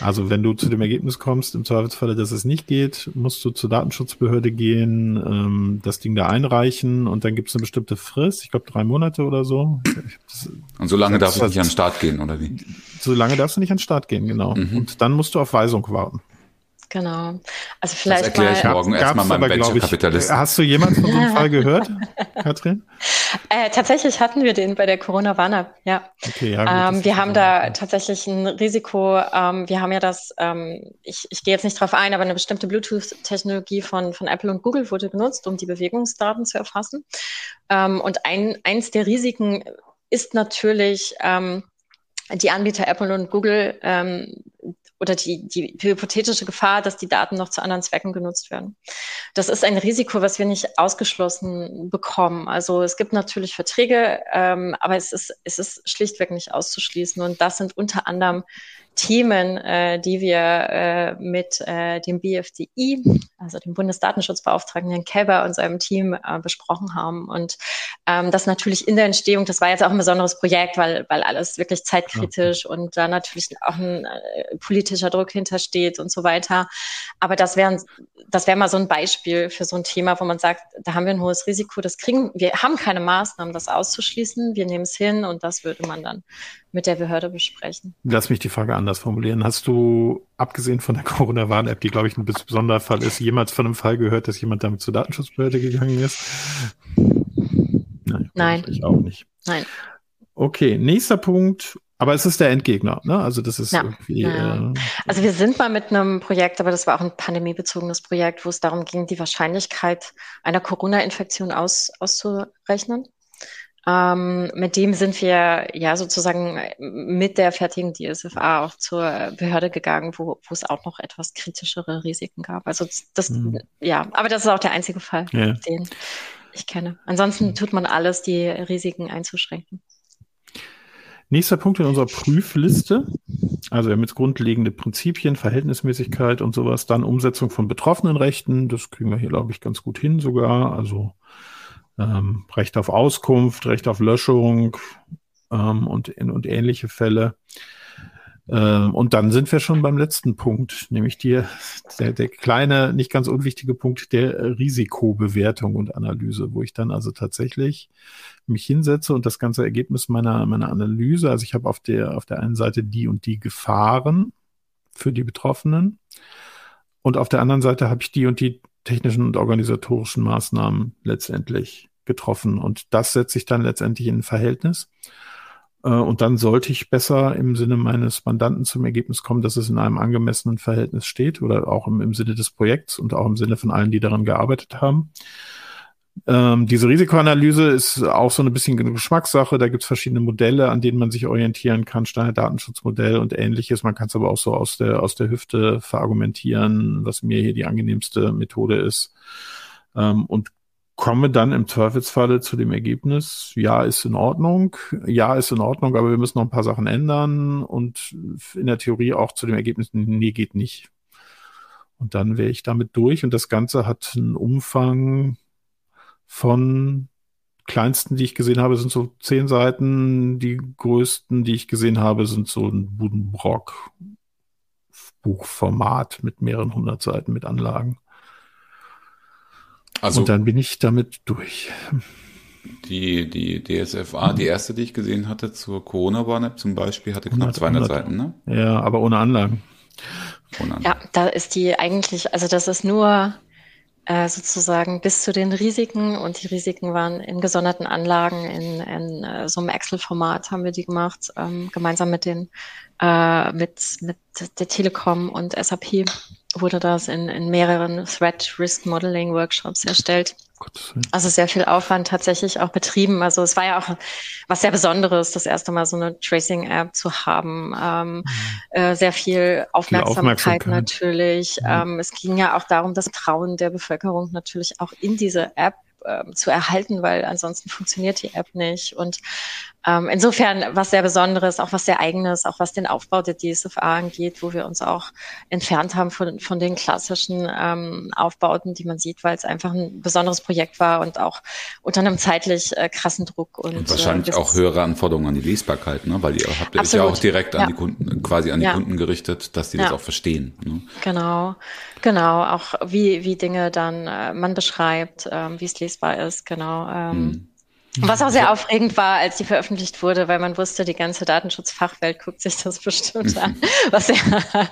Speaker 3: Also wenn du zu dem Ergebnis kommst, im Zweifelsfalle, dass es nicht geht, musst du zur Datenschutzbehörde gehen, ähm, das Ding da einreichen und dann gibt es eine bestimmte Frist, ich glaube drei Monate oder so. Das,
Speaker 2: Und so lange darf
Speaker 3: Das
Speaker 2: ich
Speaker 3: war-
Speaker 2: nicht an den Start gehen, oder wie?
Speaker 3: so lange darfst du nicht an den Start gehen, genau.
Speaker 2: Mhm.
Speaker 3: Und dann musst du auf Weisung warten.
Speaker 4: Genau. Also
Speaker 2: Das
Speaker 4: vielleicht
Speaker 2: erkläre ich
Speaker 4: mal,
Speaker 2: morgen erstmal meinem Venture-Kapitalisten.
Speaker 3: Hast du jemand von so einem Fall <laughs> gehört, Katrin?
Speaker 4: äh, tatsächlich hatten wir den bei der Corona-Warn-App, ja.
Speaker 3: Okay, ja, gut,
Speaker 4: Ähm,
Speaker 3: das
Speaker 4: wir haben da tatsächlich ein Risiko. Ähm, wir haben ja das, ähm, ich, ich gehe jetzt nicht drauf ein, aber eine bestimmte Bluetooth-Technologie von, von Apple und Google wurde benutzt, um die Bewegungsdaten zu erfassen. Ähm, und ein, eins der Risiken ist natürlich, ähm, die Anbieter Apple und Google ähm, oder die, die hypothetische Gefahr, dass die Daten noch zu anderen Zwecken genutzt werden. Das ist ein Risiko, was wir nicht ausgeschlossen bekommen. Also es gibt natürlich Verträge, ähm, aber es ist, es ist schlichtweg nicht auszuschließen. Und das sind unter anderem Themen, äh, die wir äh, mit äh, dem BFDI, also dem Bundesdatenschutzbeauftragten Herrn Kelber und seinem Team äh, besprochen haben. Und ähm, das natürlich in der Entstehung, das war jetzt auch ein besonderes Projekt, weil, weil alles wirklich zeitkritisch und da natürlich auch ein äh, politischer Druck hintersteht und so weiter. Aber das wäre das wäre mal so ein Beispiel für so ein Thema, wo man sagt, da haben wir ein hohes Risiko, das kriegen, wir haben keine Maßnahmen, das auszuschließen, wir nehmen es hin und das würde man dann mit der Behörde besprechen.
Speaker 3: Lass mich die Frage anders formulieren. Hast du, abgesehen von der Corona-Warn-App, die, glaube ich, ein besonderer Fall ist, jemals von einem Fall gehört, dass jemand damit zur Datenschutzbehörde gegangen ist? Nein.
Speaker 4: Nein.
Speaker 3: Ich auch nicht.
Speaker 4: Nein.
Speaker 3: Okay, nächster Punkt. Aber es ist der Endgegner, ne? Also das ist ja. irgendwie.
Speaker 4: Ja. Äh, also wir sind mal mit einem Projekt, aber das war auch ein pandemiebezogenes Projekt, wo es darum ging, die Wahrscheinlichkeit einer Corona-Infektion aus, auszurechnen. Ähm, mit dem sind wir ja sozusagen mit der fertigen DSFA auch zur Behörde gegangen, wo, wo es auch noch etwas kritischere Risiken gab. Also das, mhm. ja, aber das ist auch der einzige Fall, ja. den ich kenne. Ansonsten mhm. tut man alles, die Risiken einzuschränken.
Speaker 3: Nächster Punkt in unserer Prüfliste. Also wir haben jetzt grundlegende Prinzipien, Verhältnismäßigkeit und sowas, dann Umsetzung von Betroffenenrechten. Das kriegen wir hier, glaube ich, ganz gut hin sogar. Also ähm, Recht auf Auskunft, Recht auf Löschung ähm, und, und ähnliche Fälle. Ähm, und dann sind wir schon beim letzten Punkt, nämlich die, der, der kleine, nicht ganz unwichtige Punkt der Risikobewertung und Analyse, wo ich dann also tatsächlich mich hinsetze und das ganze Ergebnis meiner, meiner Analyse, also ich habe auf der, auf der einen Seite die und die Gefahren für die Betroffenen und auf der anderen Seite habe ich die und die technischen und organisatorischen Maßnahmen letztendlich getroffen. Und das setze ich dann letztendlich in ein Verhältnis. Äh, und dann sollte ich besser im Sinne meines Mandanten zum Ergebnis kommen, dass es in einem angemessenen Verhältnis steht oder auch im, im Sinne des Projekts und auch im Sinne von allen, die daran gearbeitet haben. Ähm, diese Risikoanalyse ist auch so ein bisschen eine Geschmackssache. Da gibt es verschiedene Modelle, an denen man sich orientieren kann, Standarddatenschutzmodell und ähnliches. Man kann es aber auch so aus der, aus der Hüfte verargumentieren, was mir hier die angenehmste Methode ist. Ähm, und komme dann im Zweifelsfalle zu dem Ergebnis, ja, ist in Ordnung, ja, ist in Ordnung, aber wir müssen noch ein paar Sachen ändern und in der Theorie auch zu dem Ergebnis, nee, geht nicht. Und dann wäre ich damit durch und das Ganze hat einen Umfang, von kleinsten, die ich gesehen habe, sind so zehn Seiten. Die größten, die ich gesehen habe, sind so ein Budenbrock Buchformat mit mehreren hundert Seiten mit Anlagen. Also und dann bin ich damit durch.
Speaker 2: Die, die DSFA, die erste, die ich gesehen hatte zur Corona-Warn-App zum Beispiel, hatte knapp 200 100. Seiten, ne?
Speaker 3: Ja, aber ohne Anlagen.
Speaker 4: Ohne Anlagen. Ja, da ist die eigentlich, also das ist nur äh, sozusagen bis zu den Risiken. Und die Risiken waren in gesonderten Anlagen in, in äh, so einem Excel-Format haben wir die gemacht, ähm, gemeinsam mit den äh, mit, mit der Telekom und SAP wurde das in, in mehreren Threat Risk Modeling Workshops erstellt. Also sehr viel Aufwand tatsächlich auch betrieben. Also es war ja auch was sehr Besonderes, das erste Mal so eine Tracing-App zu haben. Ähm, mhm. äh, sehr viel Aufmerksamkeit, Aufmerksamkeit. natürlich. Mhm. Ähm, es ging ja auch darum, das Trauen der Bevölkerung natürlich auch in diese App ähm, zu erhalten, weil ansonsten funktioniert die App nicht. Und ähm, insofern was sehr Besonderes, auch was sehr Eigenes, auch was den Aufbau der DSFA angeht, wo wir uns auch entfernt haben von, von den klassischen ähm, Aufbauten, die man sieht, weil es einfach ein besonderes Projekt war und auch unter einem zeitlich äh, krassen Druck. Und, und
Speaker 2: wahrscheinlich äh, auch höhere Anforderungen an die Lesbarkeit, ne? weil ihr habt ja auch direkt an ja. die Kunden, quasi an die ja. Kunden gerichtet, dass die ja. das auch verstehen. Ne?
Speaker 4: Genau, genau, auch wie, wie Dinge dann äh, man beschreibt, ähm, wie es lesbar ist, genau. Ähm, hm. Was auch sehr aufregend war, als die veröffentlicht wurde, weil man wusste, die ganze Datenschutzfachwelt guckt sich das <laughs> bestimmt an, was, ja, <laughs>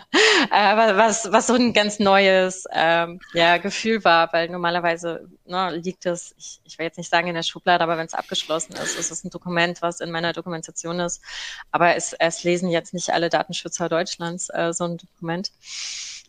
Speaker 4: äh, was, was so ein ganz neues ähm, ja, Gefühl war, weil normalerweise ne, liegt es, ich, ich will jetzt nicht sagen in der Schublade, aber wenn es abgeschlossen ist, ist es ein Dokument, was in meiner Dokumentation ist. Aber es, es lesen jetzt nicht alle Datenschützer Deutschlands äh, so ein Dokument.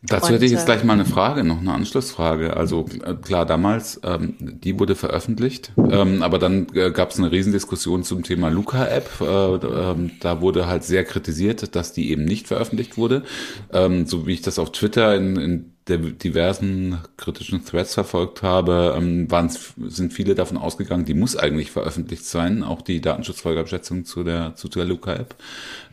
Speaker 2: Dazu hätte ich jetzt gleich mal eine Frage, noch eine Anschlussfrage. Also äh, klar, damals, ähm, die wurde veröffentlicht, ähm, aber dann äh, gab es eine Riesendiskussion zum Thema Luca-App. Äh, ähm, da wurde halt sehr kritisiert, dass die eben nicht veröffentlicht wurde. Ähm, so wie ich das auf Twitter in, in der diversen kritischen Threads verfolgt habe, ähm, waren, sind viele davon ausgegangen, die muss eigentlich veröffentlicht sein, auch die Datenschutzfolgeabschätzung zu der, zu der Luca-App.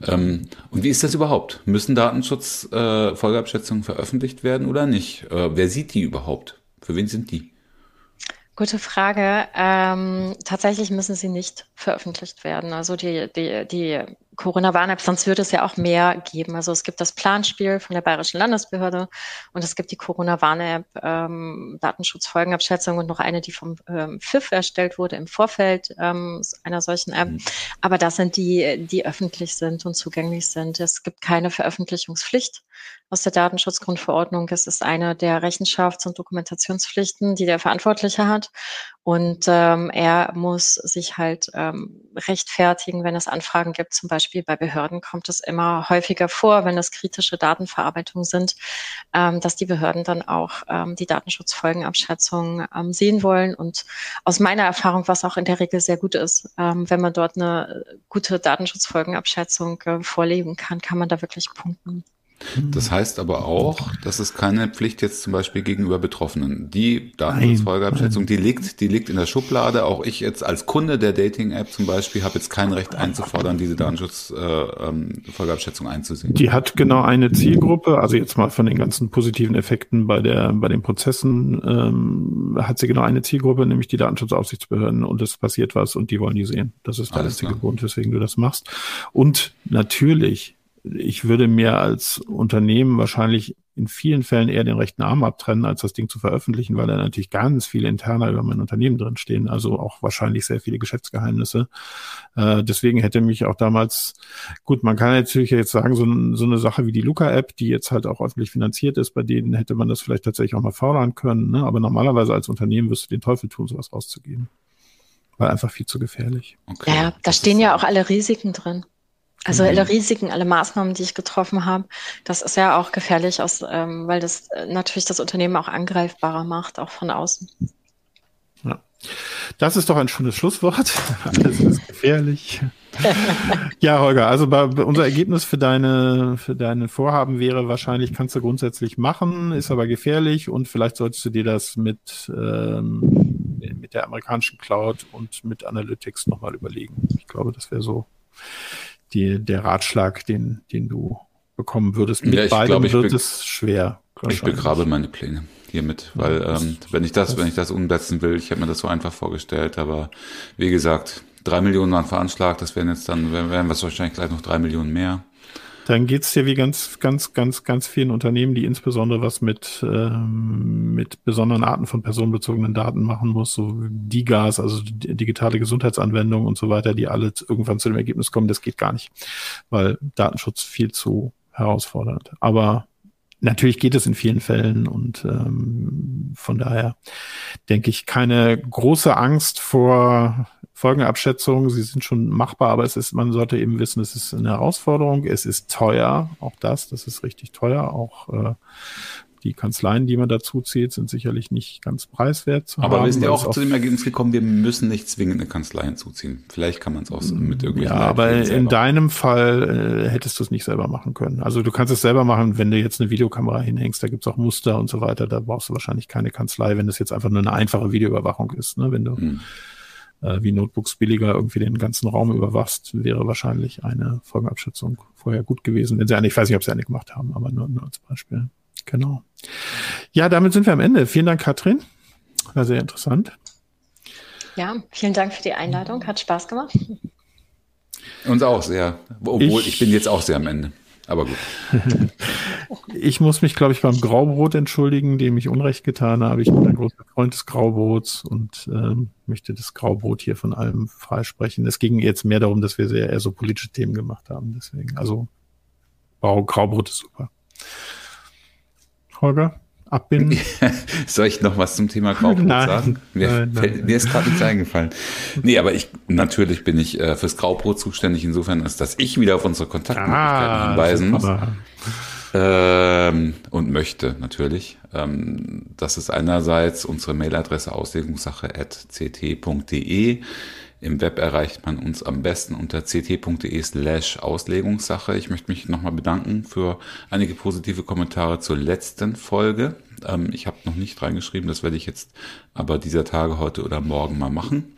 Speaker 2: Ähm, und wie ist das überhaupt? Müssen Datenschutzfolgeabschätzungen äh, veröffentlicht werden oder nicht? Äh, wer sieht die überhaupt? Für wen sind die?
Speaker 4: Gute Frage. Ähm, tatsächlich müssen sie nicht veröffentlicht werden. Also die, die, die Corona-Warn-App, sonst würde es ja auch mehr geben. Also es gibt das Planspiel von der Bayerischen Landesbehörde und es gibt die Corona-Warn-App, ähm, Datenschutzfolgenabschätzung und noch eine, die vom ähm, FIF erstellt wurde im Vorfeld ähm, einer solchen App. Mhm. Aber das sind die, die öffentlich sind und zugänglich sind. Es gibt keine Veröffentlichungspflicht aus der Datenschutzgrundverordnung. Es ist eine der Rechenschafts- und Dokumentationspflichten, die der Verantwortliche hat. Und ähm, er muss sich halt ähm, rechtfertigen, wenn es Anfragen gibt. Zum Beispiel bei Behörden kommt es immer häufiger vor, wenn es kritische Datenverarbeitungen sind, ähm, dass die Behörden dann auch ähm, die Datenschutzfolgenabschätzung ähm, sehen wollen. Und aus meiner Erfahrung, was auch in der Regel sehr gut ist, ähm, wenn man dort eine gute Datenschutzfolgenabschätzung äh, vorlegen kann, kann man da wirklich punkten.
Speaker 2: Das heißt aber auch, dass es keine Pflicht jetzt zum Beispiel gegenüber Betroffenen. Die Datenschutzfolgeabschätzung, die liegt, die liegt in der Schublade. Auch ich jetzt als Kunde der Dating-App zum Beispiel habe jetzt kein Recht einzufordern, diese Datenschutzfolgeabschätzung äh, einzusehen.
Speaker 3: Die hat genau eine Zielgruppe. Also jetzt mal von den ganzen positiven Effekten bei der, bei den Prozessen, ähm, hat sie genau eine Zielgruppe, nämlich die Datenschutzaufsichtsbehörden und es passiert was und die wollen die sehen. Das ist der Alles einzige klar. Grund, weswegen du das machst. Und natürlich ich würde mir als Unternehmen wahrscheinlich in vielen Fällen eher den rechten Arm abtrennen, als das Ding zu veröffentlichen, weil da natürlich ganz viele interner über mein Unternehmen drin stehen, also auch wahrscheinlich sehr viele Geschäftsgeheimnisse. Äh, deswegen hätte mich auch damals, gut, man kann natürlich jetzt sagen, so, so eine Sache wie die Luca-App, die jetzt halt auch öffentlich finanziert ist, bei denen hätte man das vielleicht tatsächlich auch mal fordern können, ne? aber normalerweise als Unternehmen wirst du den Teufel tun, sowas rauszugeben. Weil einfach viel zu gefährlich.
Speaker 4: Okay. Ja, da stehen ja auch alle Risiken drin. Also alle mhm. Risiken, alle Maßnahmen, die ich getroffen habe, das ist ja auch gefährlich, aus, ähm, weil das äh, natürlich das Unternehmen auch angreifbarer macht, auch von außen.
Speaker 3: Ja. Das ist doch ein schönes Schlusswort. <laughs> Alles ist gefährlich. <laughs> ja, Holger, also bei, unser Ergebnis für deine, für deine Vorhaben wäre wahrscheinlich, kannst du grundsätzlich machen, ist aber gefährlich und vielleicht solltest du dir das mit, ähm, mit der amerikanischen Cloud und mit Analytics nochmal überlegen. Ich glaube, das wäre so die, der Ratschlag, den, den du bekommen würdest.
Speaker 2: Mit ja, beidem glaub,
Speaker 3: wird es schwer.
Speaker 2: Ich begrabe meine Pläne hiermit, weil ja, ähm, wenn ich das, das, wenn ich das umsetzen will, ich habe mir das so einfach vorgestellt, aber wie gesagt, drei Millionen waren veranschlagt, das wären jetzt dann, wären, wären was wahrscheinlich gleich noch drei Millionen mehr.
Speaker 3: Dann geht's dir wie ganz, ganz, ganz, ganz vielen Unternehmen, die insbesondere was mit, ähm, mit besonderen Arten von personenbezogenen Daten machen muss, so DIGAS, also digitale Gesundheitsanwendungen und so weiter, die alle irgendwann zu dem Ergebnis kommen, das geht gar nicht, weil Datenschutz viel zu herausfordernd. Aber natürlich geht es in vielen Fällen und ähm, von daher denke ich keine große Angst vor Folgenabschätzungen. Sie sind schon machbar, aber es ist, man sollte eben wissen, es ist eine Herausforderung. Es ist teuer, auch das, das ist richtig teuer. Auch äh, die Kanzleien, die man dazu zieht, sind sicherlich nicht ganz preiswert
Speaker 2: zu Aber haben, wir sind ja auch zu dem Ergebnis gekommen, wir müssen nicht zwingend eine Kanzlei hinzuziehen. Vielleicht kann man es auch mit irgendwelchen.
Speaker 3: Ja, aber in deinem Fall äh, hättest du es nicht selber machen können. Also du kannst es selber machen, wenn du jetzt eine Videokamera hinhängst, da gibt's auch Muster und so weiter, da brauchst du wahrscheinlich keine Kanzlei, wenn das jetzt einfach nur eine einfache Videoüberwachung ist. Ne? Wenn du hm. Äh, wie Notebooks billiger irgendwie den ganzen Raum überwachst, wäre wahrscheinlich eine Folgenabschätzung vorher gut gewesen. Wenn sie eine, ich weiß nicht, ob sie eine gemacht haben, aber nur, nur als Beispiel. Genau. Ja, damit sind wir am Ende. Vielen Dank, Katrin. War sehr interessant.
Speaker 4: Ja, vielen Dank für die Einladung. Hat Spaß gemacht.
Speaker 2: Uns auch sehr. Obwohl, ich, ich bin jetzt auch sehr am Ende. Aber gut. <laughs>
Speaker 3: ich muss mich, glaube ich, beim Graubrot entschuldigen, dem ich Unrecht getan habe. Ich bin ein großer Freund des Graubrots und ähm, möchte das Graubrot hier von allem freisprechen. Es ging jetzt mehr darum, dass wir sehr eher so politische Themen gemacht haben. Deswegen, also Graubrot ist super. Holger? Abbinden? <laughs>
Speaker 2: Soll ich noch was zum Thema Graubrot <laughs> nein, sagen? Mir, nein, fällt, nein. mir ist gerade nichts eingefallen. Nee, aber ich, natürlich bin ich äh, fürs Graubrot zuständig, insofern ist, dass ich wieder auf unsere Kontaktmöglichkeiten ah, hinweisen muss. Ähm, und möchte natürlich. Ähm, das ist einerseits unsere Mailadresse auslegungssache.ct.de. Im Web erreicht man uns am besten unter ct.de slash Auslegungssache. Ich möchte mich nochmal bedanken für einige positive Kommentare zur letzten Folge. Ähm, ich habe noch nicht reingeschrieben, das werde ich jetzt aber dieser Tage, heute oder morgen mal machen.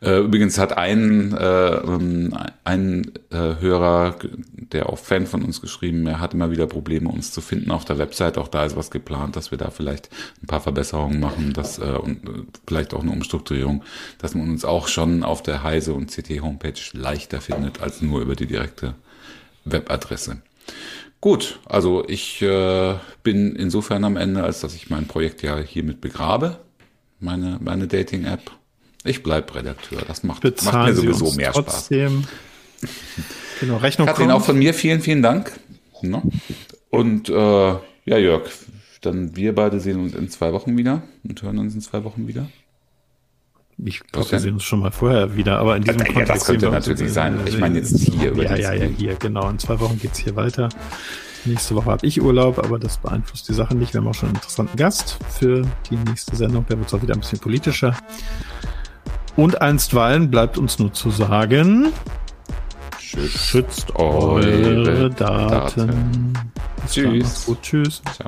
Speaker 2: Äh, übrigens hat ein, äh, ähm, ein äh, Hörer, der auch Fan von uns geschrieben, er hat immer wieder Probleme, uns zu finden auf der Website. Auch da ist was geplant, dass wir da vielleicht ein paar Verbesserungen machen, dass, äh, und äh, vielleicht auch eine Umstrukturierung, dass man uns auch schon auf der Heise und CT Homepage leichter findet als nur über die direkte Webadresse. Gut, also ich äh, bin insofern am Ende, als dass ich mein Projekt ja hiermit begrabe, meine, meine Dating-App ich bleib Redakteur. Das macht, macht mir sowieso mehr trotzdem. Spaß. Genau, Rechnung Katrin, kommt. auch von mir vielen, vielen Dank. Ne? Und äh, ja, Jörg, dann wir beide sehen uns in zwei Wochen wieder und hören uns in zwei Wochen wieder.
Speaker 3: Ich glaube, wir sehen uns schon mal vorher wieder, aber in diesem
Speaker 2: ja,
Speaker 3: Kontext.
Speaker 2: das könnte natürlich sein. Ich meine jetzt hier.
Speaker 3: Über ja, ja, ja, hier, genau. In zwei Wochen geht's hier weiter. Nächste Woche habe ich Urlaub, aber das beeinflusst die Sache nicht. Wir haben auch schon einen interessanten Gast für die nächste Sendung. Der wird auch wieder ein bisschen politischer. Und einstweilen bleibt uns nur zu sagen,
Speaker 2: schützt, schützt eure,
Speaker 3: Daten.
Speaker 2: Daten.
Speaker 3: Tschüss. Tschüss. Ciao.